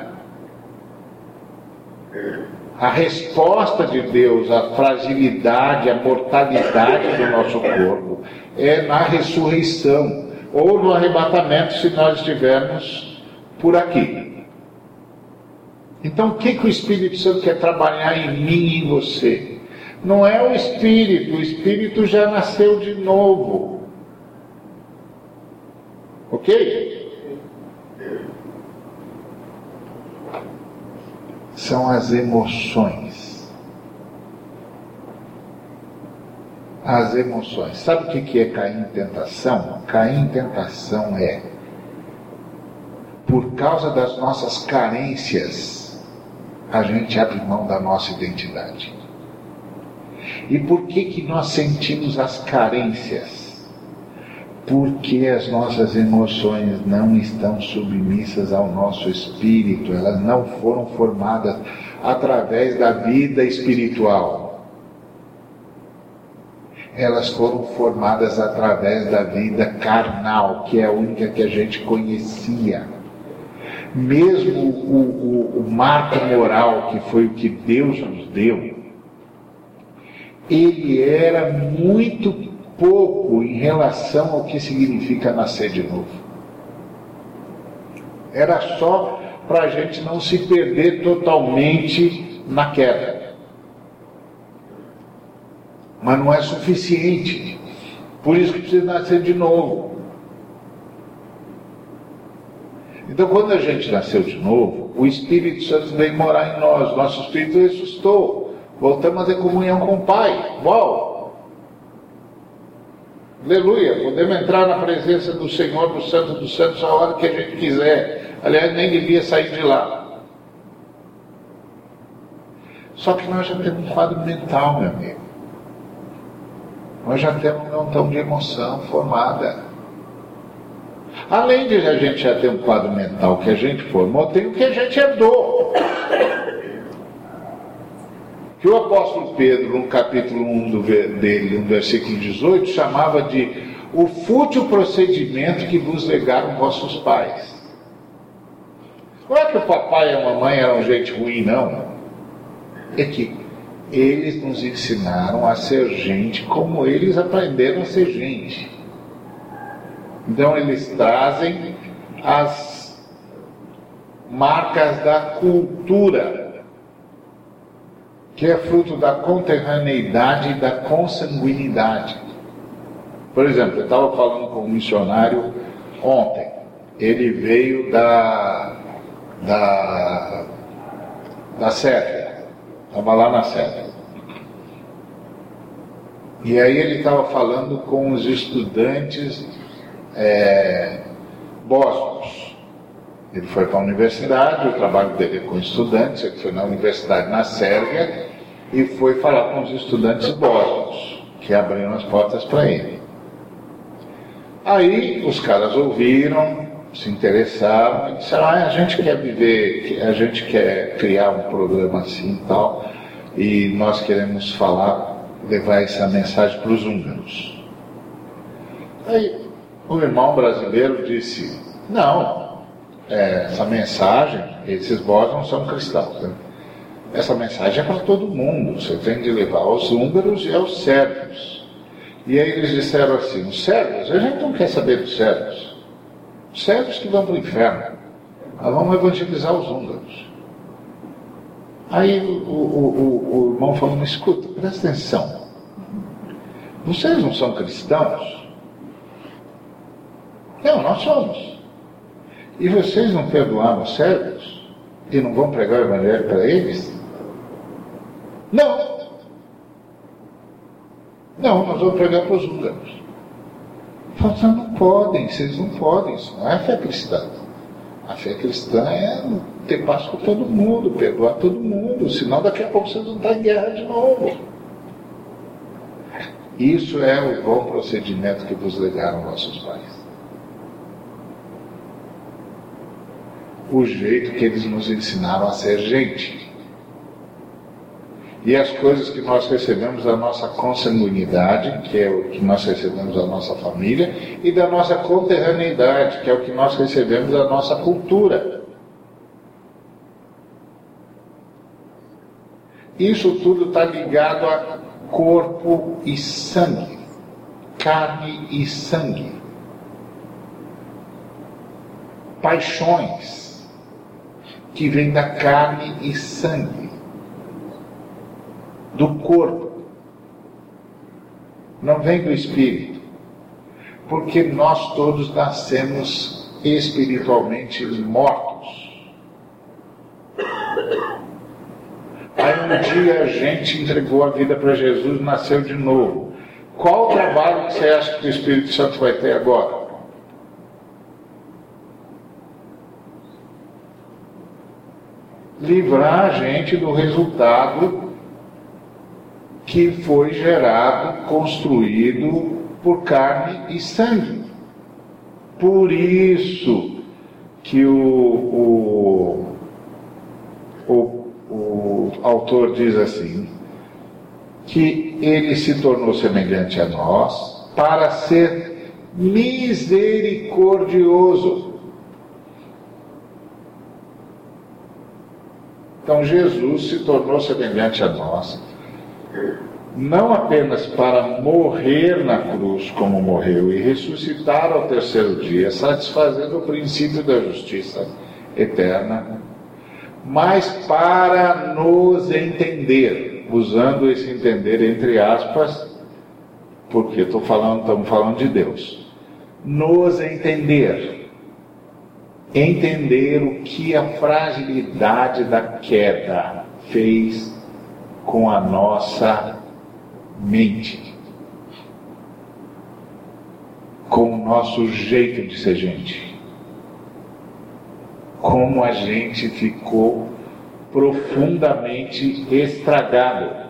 A resposta de Deus à fragilidade, à mortalidade do nosso corpo é na ressurreição ou no arrebatamento, se nós estivermos por aqui. Então, o que, que o Espírito Santo quer trabalhar em mim e em você? Não é o Espírito, o Espírito já nasceu de novo. Ok? São as emoções. As emoções. Sabe o que é cair em tentação? Cair em tentação é, por causa das nossas carências, a gente abre mão da nossa identidade. E por que, que nós sentimos as carências? Porque as nossas emoções não estão submissas ao nosso espírito, elas não foram formadas através da vida espiritual. Elas foram formadas através da vida carnal, que é a única que a gente conhecia. Mesmo o, o, o marco moral, que foi o que Deus nos deu, ele era muito pouco em relação ao que significa nascer de novo. Era só para a gente não se perder totalmente na queda. Mas não é suficiente. Por isso que precisa nascer de novo. Então, quando a gente nasceu de novo, o Espírito Santo veio morar em nós, nosso espírito ressuscitou. Voltamos a ter comunhão com o Pai. Uau! Aleluia. Podemos entrar na presença do Senhor, do Santo dos Santos, a hora que a gente quiser. Aliás, nem devia sair de lá. Só que nós já temos um quadro mental, meu amigo. Nós já temos um montão de emoção formada. Além de a gente já ter um quadro mental que a gente formou, tem o que a gente herdou que o apóstolo Pedro, no capítulo 1 do, dele, no versículo 18, chamava de o fútil procedimento que vos legaram vossos pais. Não é que o papai e a mamãe eram gente ruim, não. É que eles nos ensinaram a ser gente como eles aprenderam a ser gente. Então eles trazem as marcas da cultura que é fruto da conterraneidade e da consanguinidade. Por exemplo, eu estava falando com um missionário ontem. Ele veio da, da, da Sérvia. Estava lá na Sérvia. E aí ele estava falando com os estudantes é. Ele foi para a universidade, o trabalho dele é com estudantes, ele foi na universidade na Sérvia e foi falar com os estudantes bósnios, que abriram as portas para ele. Aí os caras ouviram, se interessaram e disseram, ah, a gente quer viver, a gente quer criar um programa assim e tal, e nós queremos falar, levar essa mensagem para os húngaros. Aí o irmão brasileiro disse, não, é, essa mensagem, esses bós não são cristãos. Né? Essa mensagem é para todo mundo, você tem de levar aos húngaros e aos sérvios. E aí eles disseram assim: os sérvios, a gente não quer saber dos sérvios. Os sérvios que vão para o inferno. Nós vamos evangelizar os húngaros. Aí o, o, o, o irmão falou: mas escuta, presta atenção. Vocês não são cristãos? Não, nós somos. E vocês não perdoaram os sérvios? E não vão pregar o evangelho para eles? Não. Não, nós vamos pregar para os húngaros. Vocês não podem, vocês não podem, isso não é fé cristã. A fé cristã é ter paz com todo mundo, perdoar todo mundo, senão daqui a pouco vocês vão estar em guerra de novo. Isso é o bom procedimento que vos legaram nossos pais. O jeito que eles nos ensinaram a ser gente e as coisas que nós recebemos da nossa consanguinidade, que é o que nós recebemos da nossa família, e da nossa conterraneidade, que é o que nós recebemos da nossa cultura. Isso tudo está ligado a corpo e sangue, carne e sangue, paixões que vêm da carne e sangue do corpo, não vem do espírito, porque nós todos nascemos espiritualmente mortos. Aí um dia a gente entregou a vida para Jesus, nasceu de novo. Qual trabalho que você acha que o Espírito Santo vai ter agora? Livrar a gente do resultado que foi gerado, construído por carne e sangue. Por isso que o, o, o, o autor diz assim, que ele se tornou semelhante a nós para ser misericordioso. Então Jesus se tornou semelhante a nós não apenas para morrer na cruz como morreu e ressuscitar ao terceiro dia, satisfazendo o princípio da justiça eterna, mas para nos entender, usando esse entender entre aspas, porque estou falando, estamos falando de Deus, nos entender, entender o que a fragilidade da queda fez com a nossa mente, com o nosso jeito de ser gente. Como a gente ficou profundamente estragado.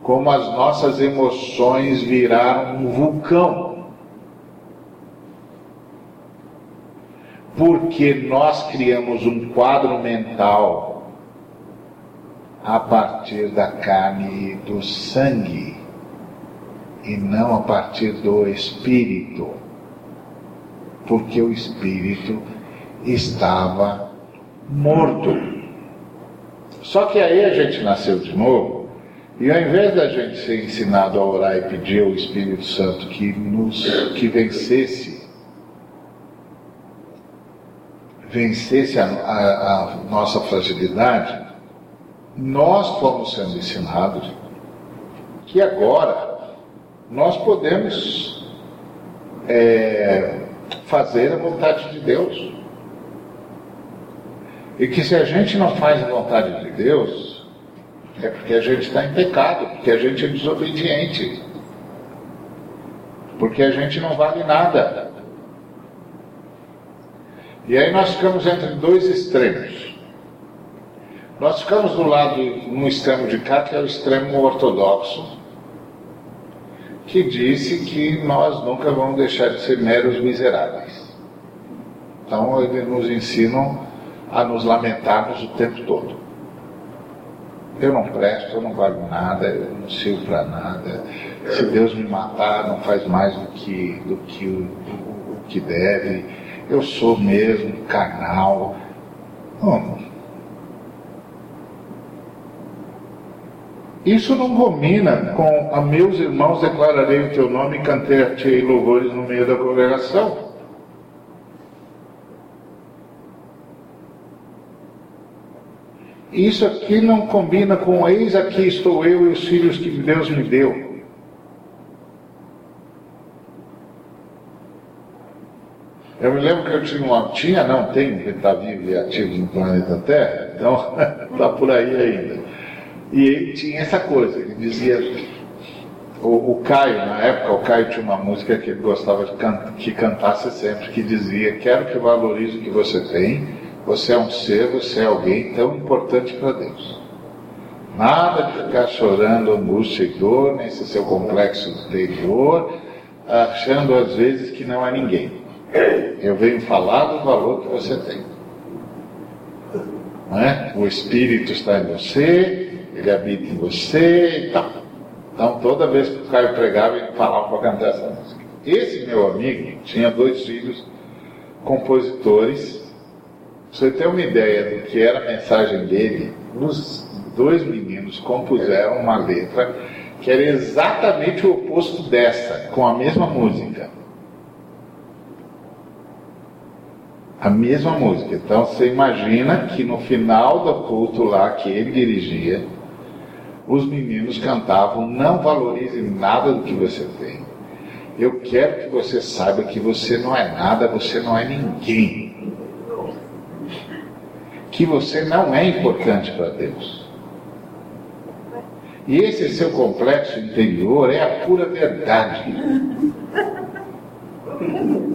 Como as nossas emoções viraram um vulcão. Porque nós criamos um quadro mental a partir da carne e do sangue, e não a partir do espírito, porque o espírito estava morto. Só que aí a gente nasceu de novo, e ao invés da gente ser ensinado a orar e pedir ao Espírito Santo que nos que vencesse vencesse a, a, a nossa fragilidade, nós fomos sendo ensinados que agora nós podemos é, fazer a vontade de Deus. E que se a gente não faz a vontade de Deus, é porque a gente está em pecado, porque a gente é desobediente, porque a gente não vale nada. E aí nós ficamos entre dois extremos. Nós ficamos do lado, no extremo de cá, que é o extremo ortodoxo, que disse que nós nunca vamos deixar de ser meros miseráveis. Então, eles nos ensinam a nos lamentarmos o tempo todo. Eu não presto, eu não valho nada, eu não sirvo para nada. Se Deus me matar, não faz mais do que, do que o, o, que deve. Eu sou mesmo carnal. Não, Isso não combina com a meus irmãos declararei o teu nome e ti louvores no meio da congregação. Isso aqui não combina com eis aqui estou eu e os filhos que Deus me deu. Eu me lembro que eu tinha uma. Tinha, não, tem, que está vivo e ativo no planeta Terra, então está por aí ainda. E ele tinha essa coisa, ele dizia. O, o, Caio, na época, o Caio tinha uma música que ele gostava de can, que cantasse sempre, que dizia: Quero que valorize o que você tem, você é um ser, você é alguém tão importante para Deus. Nada de ficar chorando angústia e dor, nesse seu complexo interior, achando às vezes que não é ninguém. Eu venho falar do valor que você tem. Não é? O Espírito está em você, ele habita em você e tal. Então, toda vez que o Caio pregava, ele falava para cantar essa música. Esse meu amigo tinha dois filhos compositores. Você ter uma ideia do que era a mensagem dele, os dois meninos compuseram uma letra que era exatamente o oposto dessa, com a mesma música. A mesma música. Então você imagina que no final do culto lá que ele dirigia, os meninos cantavam: Não valorize nada do que você tem. Eu quero que você saiba que você não é nada, você não é ninguém. Que você não é importante para Deus. E esse seu complexo interior é a pura verdade.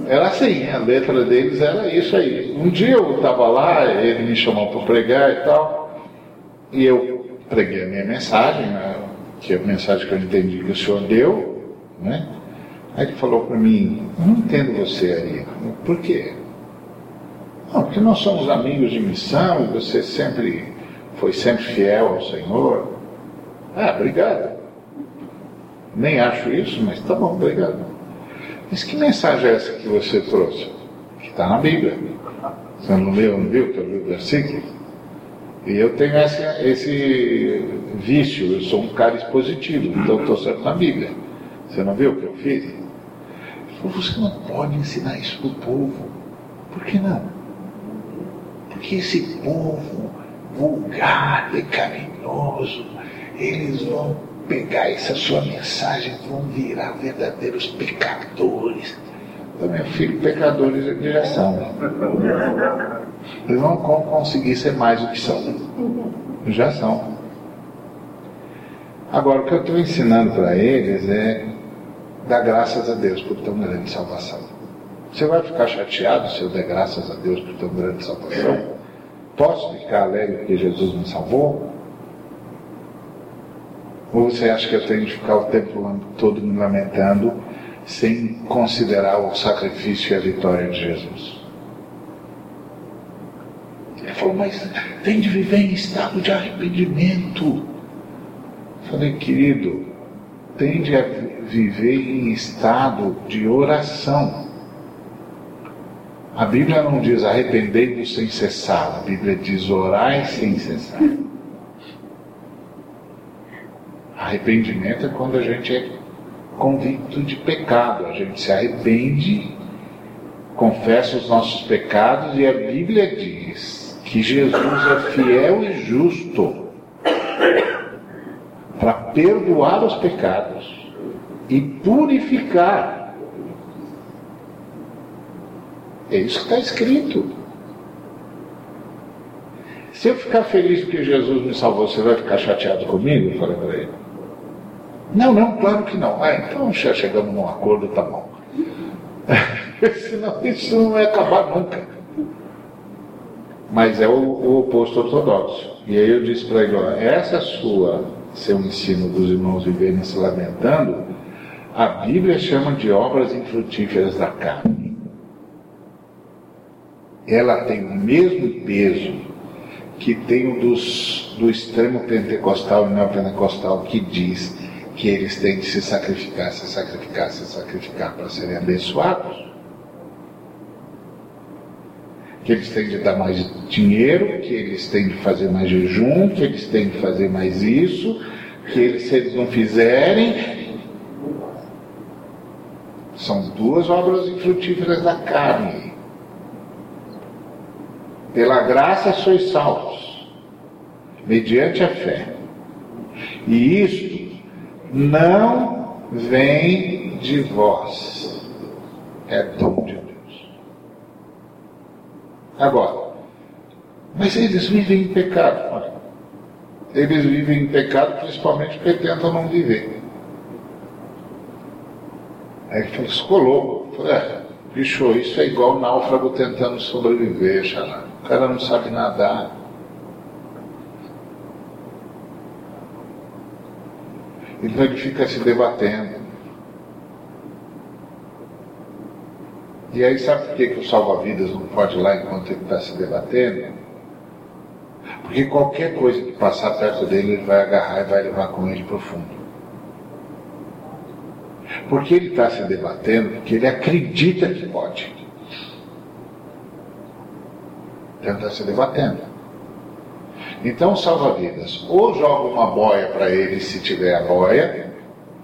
Era assim, a letra deles era isso aí. Um dia eu estava lá, ele me chamou para pregar e tal, e eu preguei a minha mensagem, né, que é a mensagem que eu entendi que o senhor deu, né? Aí ele falou para mim, não entendo você aí. Por quê? Não, porque nós somos amigos de missão e você sempre foi sempre fiel ao Senhor. Ah, obrigado. Nem acho isso, mas tá bom, obrigado. Mas que mensagem é essa que você trouxe? Que está na Bíblia. Você não leu, não viu que eu li o versículo? E eu tenho essa, esse vício, eu sou um cara expositivo, então estou certo na Bíblia. Você não viu o que eu fiz? Falou, você não pode ensinar isso para o povo. Por que não? Porque esse povo vulgar, pecaminoso, eles vão pegar essa sua mensagem, vão virar verdadeiros pecadores. Então, meu filho, pecadores eles já. Eles não vão conseguir ser mais do que são. Já são. Agora, o que eu estou ensinando para eles é dar graças a Deus por tão grande salvação. Você vai ficar chateado se eu der graças a Deus por tão grande salvação? Posso ficar alegre porque Jesus me salvou? Ou você acha que eu tenho de ficar o tempo todo me lamentando sem considerar o sacrifício e a vitória de Jesus? Ele falou, mas tem de viver em estado de arrependimento. falei, querido, tende a viver em estado de oração. A Bíblia não diz arrependei-vos sem cessar, a Bíblia diz orai sem cessar. Arrependimento é quando a gente é convicto de pecado, a gente se arrepende, confessa os nossos pecados e a Bíblia diz que Jesus é fiel e justo para perdoar os pecados e purificar. É isso que está escrito. Se eu ficar feliz porque Jesus me salvou, você vai ficar chateado comigo? Eu falei para ele. Não, não, claro que não. Ah, então já chegamos num acordo, tá bom. Senão isso não vai acabar nunca. Mas é o, o oposto ortodoxo. E aí eu disse para ele, essa sua, seu ensino dos irmãos viverem se lamentando, a Bíblia chama de obras infrutíferas da carne. Ela tem o mesmo peso que tem o dos, do extremo pentecostal e neopentecostal que diz que eles têm de se sacrificar, se sacrificar, se sacrificar para serem abençoados. Que eles têm de dar mais dinheiro, que eles têm de fazer mais jejum, que eles têm de fazer mais isso, que eles, se eles não fizerem, são duas obras infrutíferas da carne. Pela graça sois salvos, mediante a fé. E isto não vem de vós, é dom de. Agora, mas eles vivem em pecado. Olha, eles vivem em pecado principalmente porque tentam não viver. Aí ele ficou louco. é, bicho, isso é igual náufrago tentando sobreviver, xará. O cara não sabe nadar. Então ele fica se debatendo. E aí sabe por que, que o salva-vidas não pode ir lá enquanto ele está se debatendo? Porque qualquer coisa que passar perto dele, ele vai agarrar e vai levar com ele para o fundo. Porque ele está se debatendo, porque ele acredita que pode. Então está se debatendo. Então, salva-vidas, ou joga uma boia para ele se tiver a boia,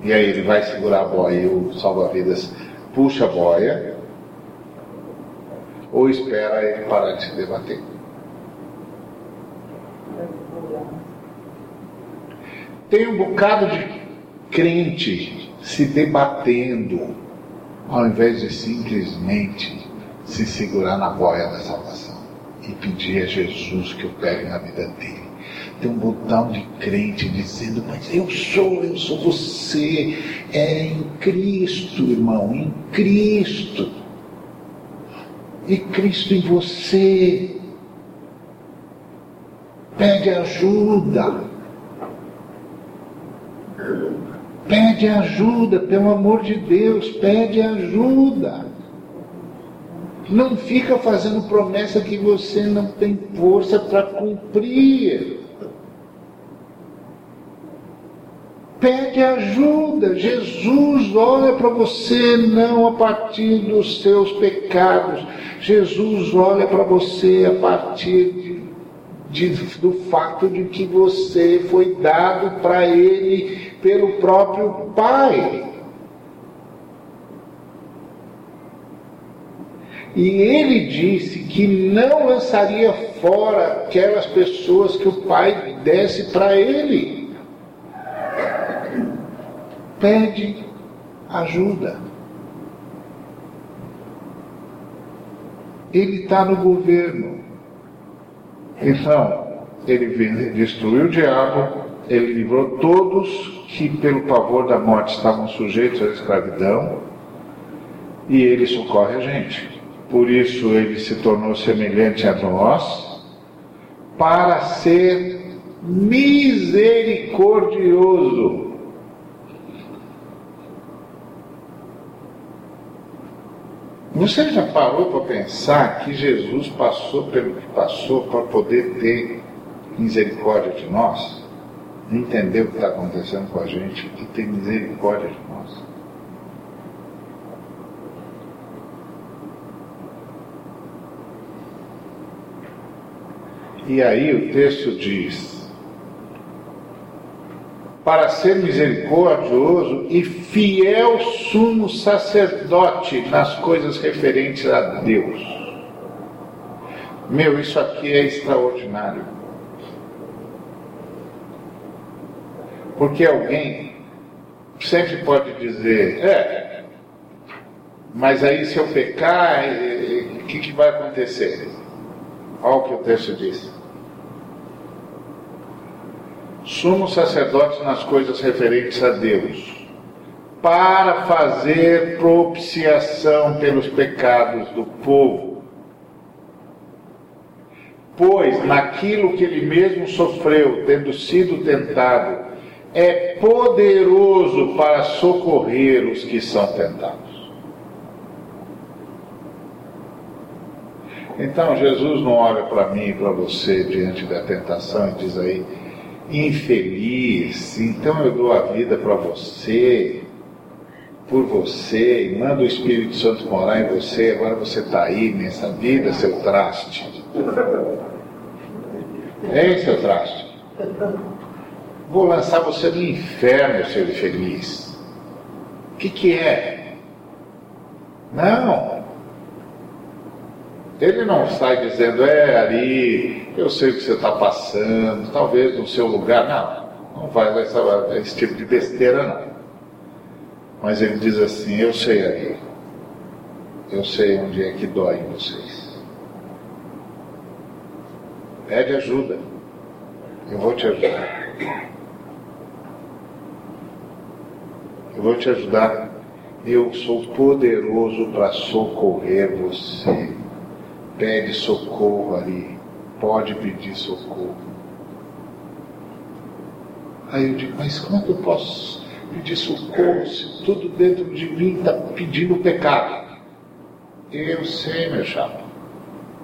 e aí ele vai segurar a boia e o salva-vidas puxa a boia, ou espera ele parar de se debater. Tem um bocado de crente se debatendo, ao invés de simplesmente se segurar na boia da salvação e pedir a Jesus que opere na vida dele. Tem um botão de crente dizendo, mas eu sou, eu sou você. É em Cristo, irmão, em Cristo. E Cristo em você. Pede ajuda. Pede ajuda, pelo amor de Deus, pede ajuda. Não fica fazendo promessa que você não tem força para cumprir. Pede ajuda. Jesus olha para você não a partir dos seus pecados. Jesus olha para você a partir de, de, do fato de que você foi dado para Ele pelo próprio Pai. E ele disse que não lançaria fora aquelas pessoas que o Pai desse para ele. Pede ajuda. Ele está no governo. Então, ele destruiu o diabo, ele livrou todos que, pelo pavor da morte, estavam sujeitos à escravidão, e ele socorre a gente por isso ele se tornou semelhante a nós, para ser misericordioso. Você já parou para pensar que Jesus passou pelo que passou para poder ter misericórdia de nós? Entender o que está acontecendo com a gente e ter misericórdia de nós? E aí o texto diz: para ser misericordioso e fiel sumo sacerdote nas coisas referentes a Deus. Meu, isso aqui é extraordinário. Porque alguém sempre pode dizer, é, mas aí se eu pecar, o que, que vai acontecer? Olha o que o texto diz. Sumo sacerdote nas coisas referentes a Deus, para fazer propiciação pelos pecados do povo. Pois naquilo que ele mesmo sofreu, tendo sido tentado, é poderoso para socorrer os que são tentados. Então Jesus não olha para mim e para você diante da tentação e diz aí, infeliz, então eu dou a vida para você, por você, e manda o Espírito Santo morar em você, agora você está aí nessa vida, seu traste. É seu traste. Vou lançar você no inferno, seu infeliz. O que, que é? Não. Ele não sai dizendo, é ali, eu sei o que você está passando, talvez no seu lugar. Não, não vai essa, esse tipo de besteira, não. Mas ele diz assim: eu sei ali, eu sei onde é que dói em vocês. Pede ajuda, eu vou te ajudar. Eu vou te ajudar. Eu sou poderoso para socorrer você pede socorro ali, pode pedir socorro. Aí eu digo, mas como é que eu posso pedir socorro se tudo dentro de mim está pedindo pecado? Eu sei, meu chapa.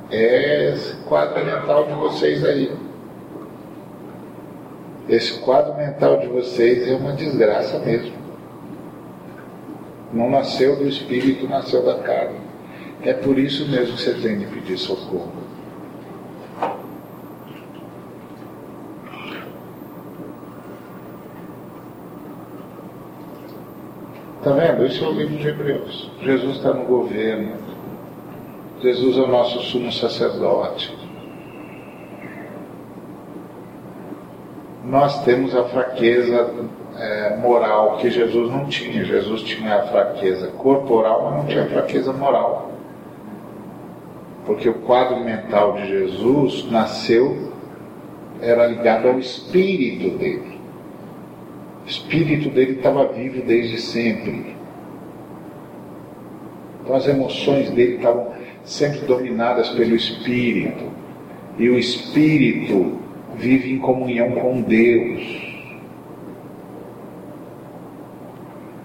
É esse quadro mental de vocês aí. Esse quadro mental de vocês é uma desgraça mesmo. Não nasceu do espírito, nasceu da carne. É por isso mesmo que você tem de pedir socorro. Está vendo? Esse é o livro de Hebreus. Jesus está no governo. Jesus é o nosso sumo sacerdote. Nós temos a fraqueza é, moral que Jesus não tinha. Jesus tinha a fraqueza corporal, mas não tinha a fraqueza moral. Porque o quadro mental de Jesus nasceu, era ligado ao espírito dele. O espírito dele estava vivo desde sempre. Então as emoções dele estavam sempre dominadas pelo espírito. E o espírito vive em comunhão com Deus.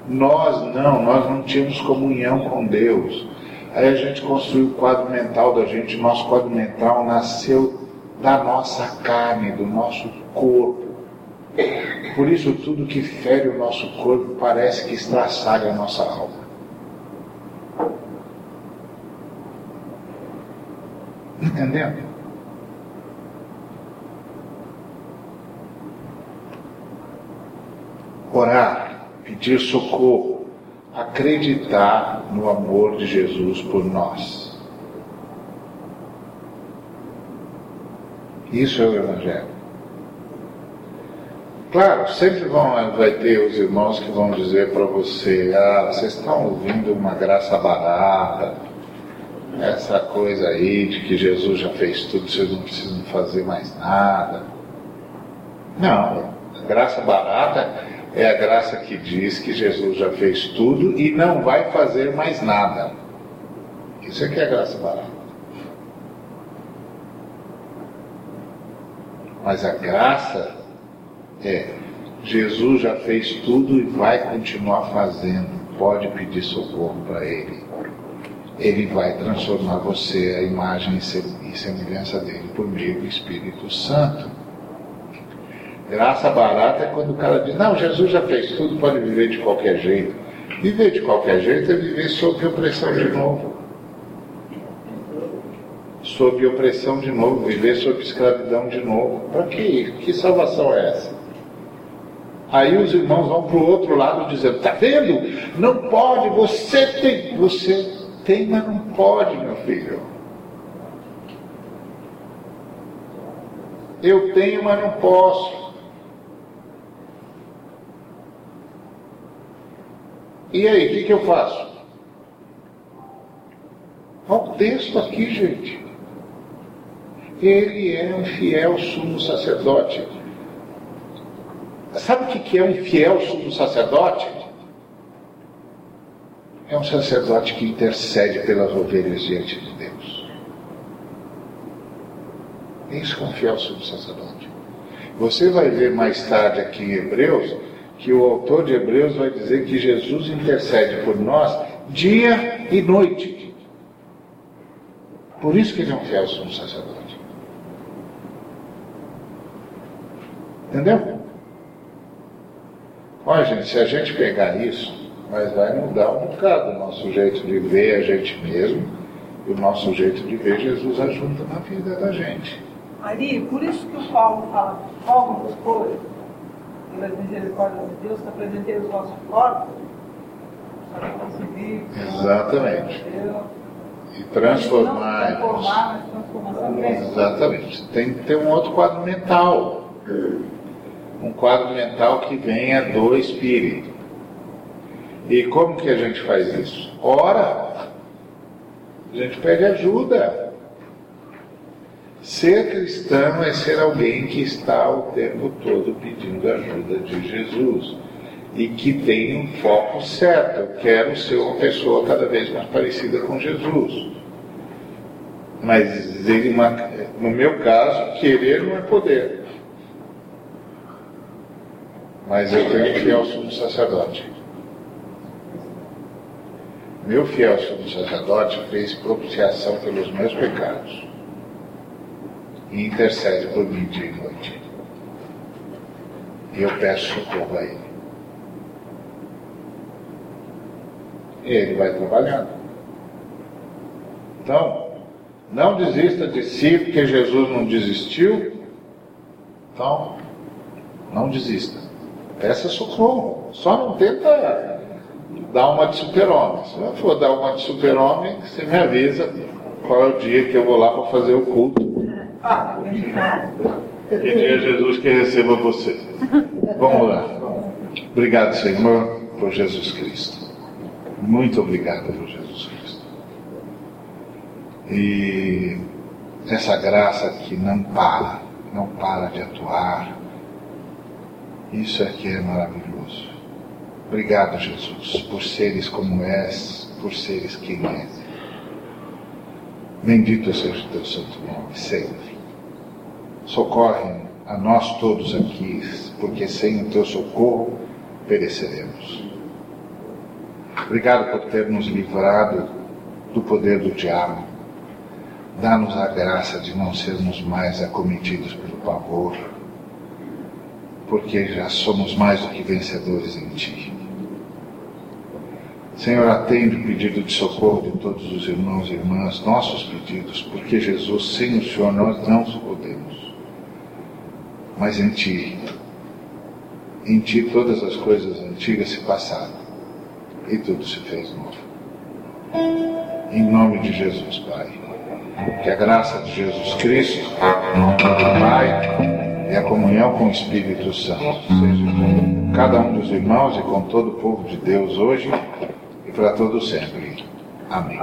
Nós não, nós não tínhamos comunhão com Deus. Aí a gente construiu o quadro mental da gente, nosso quadro mental nasceu da nossa carne, do nosso corpo. Por isso tudo que fere o nosso corpo parece que estraçalha a nossa alma. Entendendo? Orar, pedir socorro, acreditar no amor de Jesus por nós. Isso é o Evangelho. Claro, sempre vão, vai ter os irmãos que vão dizer para você: ah, vocês estão ouvindo uma graça barata, essa coisa aí de que Jesus já fez tudo, vocês não precisam fazer mais nada. Não, a graça barata é a graça que diz que Jesus já fez tudo e não vai fazer mais nada. Isso é que é a graça barata. Mas a graça é Jesus já fez tudo e vai continuar fazendo. Pode pedir socorro para Ele. Ele vai transformar você a imagem e semelhança dele por meio do Espírito Santo. Graça barata é quando o cara diz, não, Jesus já fez tudo, pode viver de qualquer jeito. Viver de qualquer jeito é viver sob opressão de novo. Sob opressão de novo, viver sob escravidão de novo. Para que? Que salvação é essa? Aí os irmãos vão para o outro lado dizendo, está vendo? Não pode, você tem, você tem, mas não pode, meu filho. Eu tenho, mas não posso. E aí, o que, que eu faço? Olha o texto aqui, gente. Ele é um fiel sumo sacerdote. Sabe o que é um fiel sumo sacerdote? É um sacerdote que intercede pelas ovelhas diante de Deus. Isso é um fiel sumo sacerdote. Você vai ver mais tarde aqui em Hebreus que o autor de Hebreus vai dizer que Jesus intercede por nós dia e noite. Por isso que ele é um fiel sumo sacerdote. Entendeu? Olha, gente, se a gente pegar isso, mas vai mudar um bocado o nosso jeito de ver a gente mesmo e o nosso jeito de ver Jesus ajuda na vida da gente. Ari, por isso que o Paulo fala, os coisas, pelas misericórdias de Deus, que apresentei os vossos corpos, Exatamente. E transformar. Transformar, mas transformação Exatamente. Tem que ter um outro quadro mental. Um quadro mental que venha do Espírito. E como que a gente faz isso? Ora. A gente pede ajuda. Ser cristão é ser alguém que está o tempo todo pedindo ajuda de Jesus e que tem um foco certo. Eu quero ser uma pessoa cada vez mais parecida com Jesus. Mas no meu caso, querer não é poder. Mas eu tenho um fiel sumo sacerdote. Meu fiel sumo sacerdote fez propiciação pelos meus pecados e intercede por mim dia e noite. E eu peço socorro a Ele. E Ele vai trabalhando. Então, não desista de si, porque Jesus não desistiu. Então, não desista. Peça socorro. Só não tenta dar uma de super-homem. Se não for dar uma de super-homem, você me avisa qual é o dia que eu vou lá para fazer o culto. Que dia Jesus que receba você. Vamos lá. Obrigado, Senhor, por Jesus Cristo. Muito obrigado por Jesus Cristo. E essa graça que não para, não para de atuar. Isso é que é maravilhoso. Obrigado, Jesus, por seres como és, por seres quem és. Bendito seja o teu santo nome, sempre. Socorre a nós todos aqui, porque sem o teu socorro pereceremos. Obrigado por ter nos livrado do poder do diabo. Dá-nos a graça de não sermos mais acometidos pelo pavor, porque já somos mais do que vencedores em Ti. Senhor, atende o pedido de socorro de todos os irmãos e irmãs, nossos pedidos, porque Jesus, sem o Senhor, nós não podemos. Mas em Ti, em Ti todas as coisas antigas se passaram e tudo se fez novo. Em nome de Jesus, Pai. Que a graça de Jesus Cristo, Pai e a comunhão com o Espírito Santo seja com cada um dos irmãos e com todo o povo de Deus hoje para todo sempre. Amém.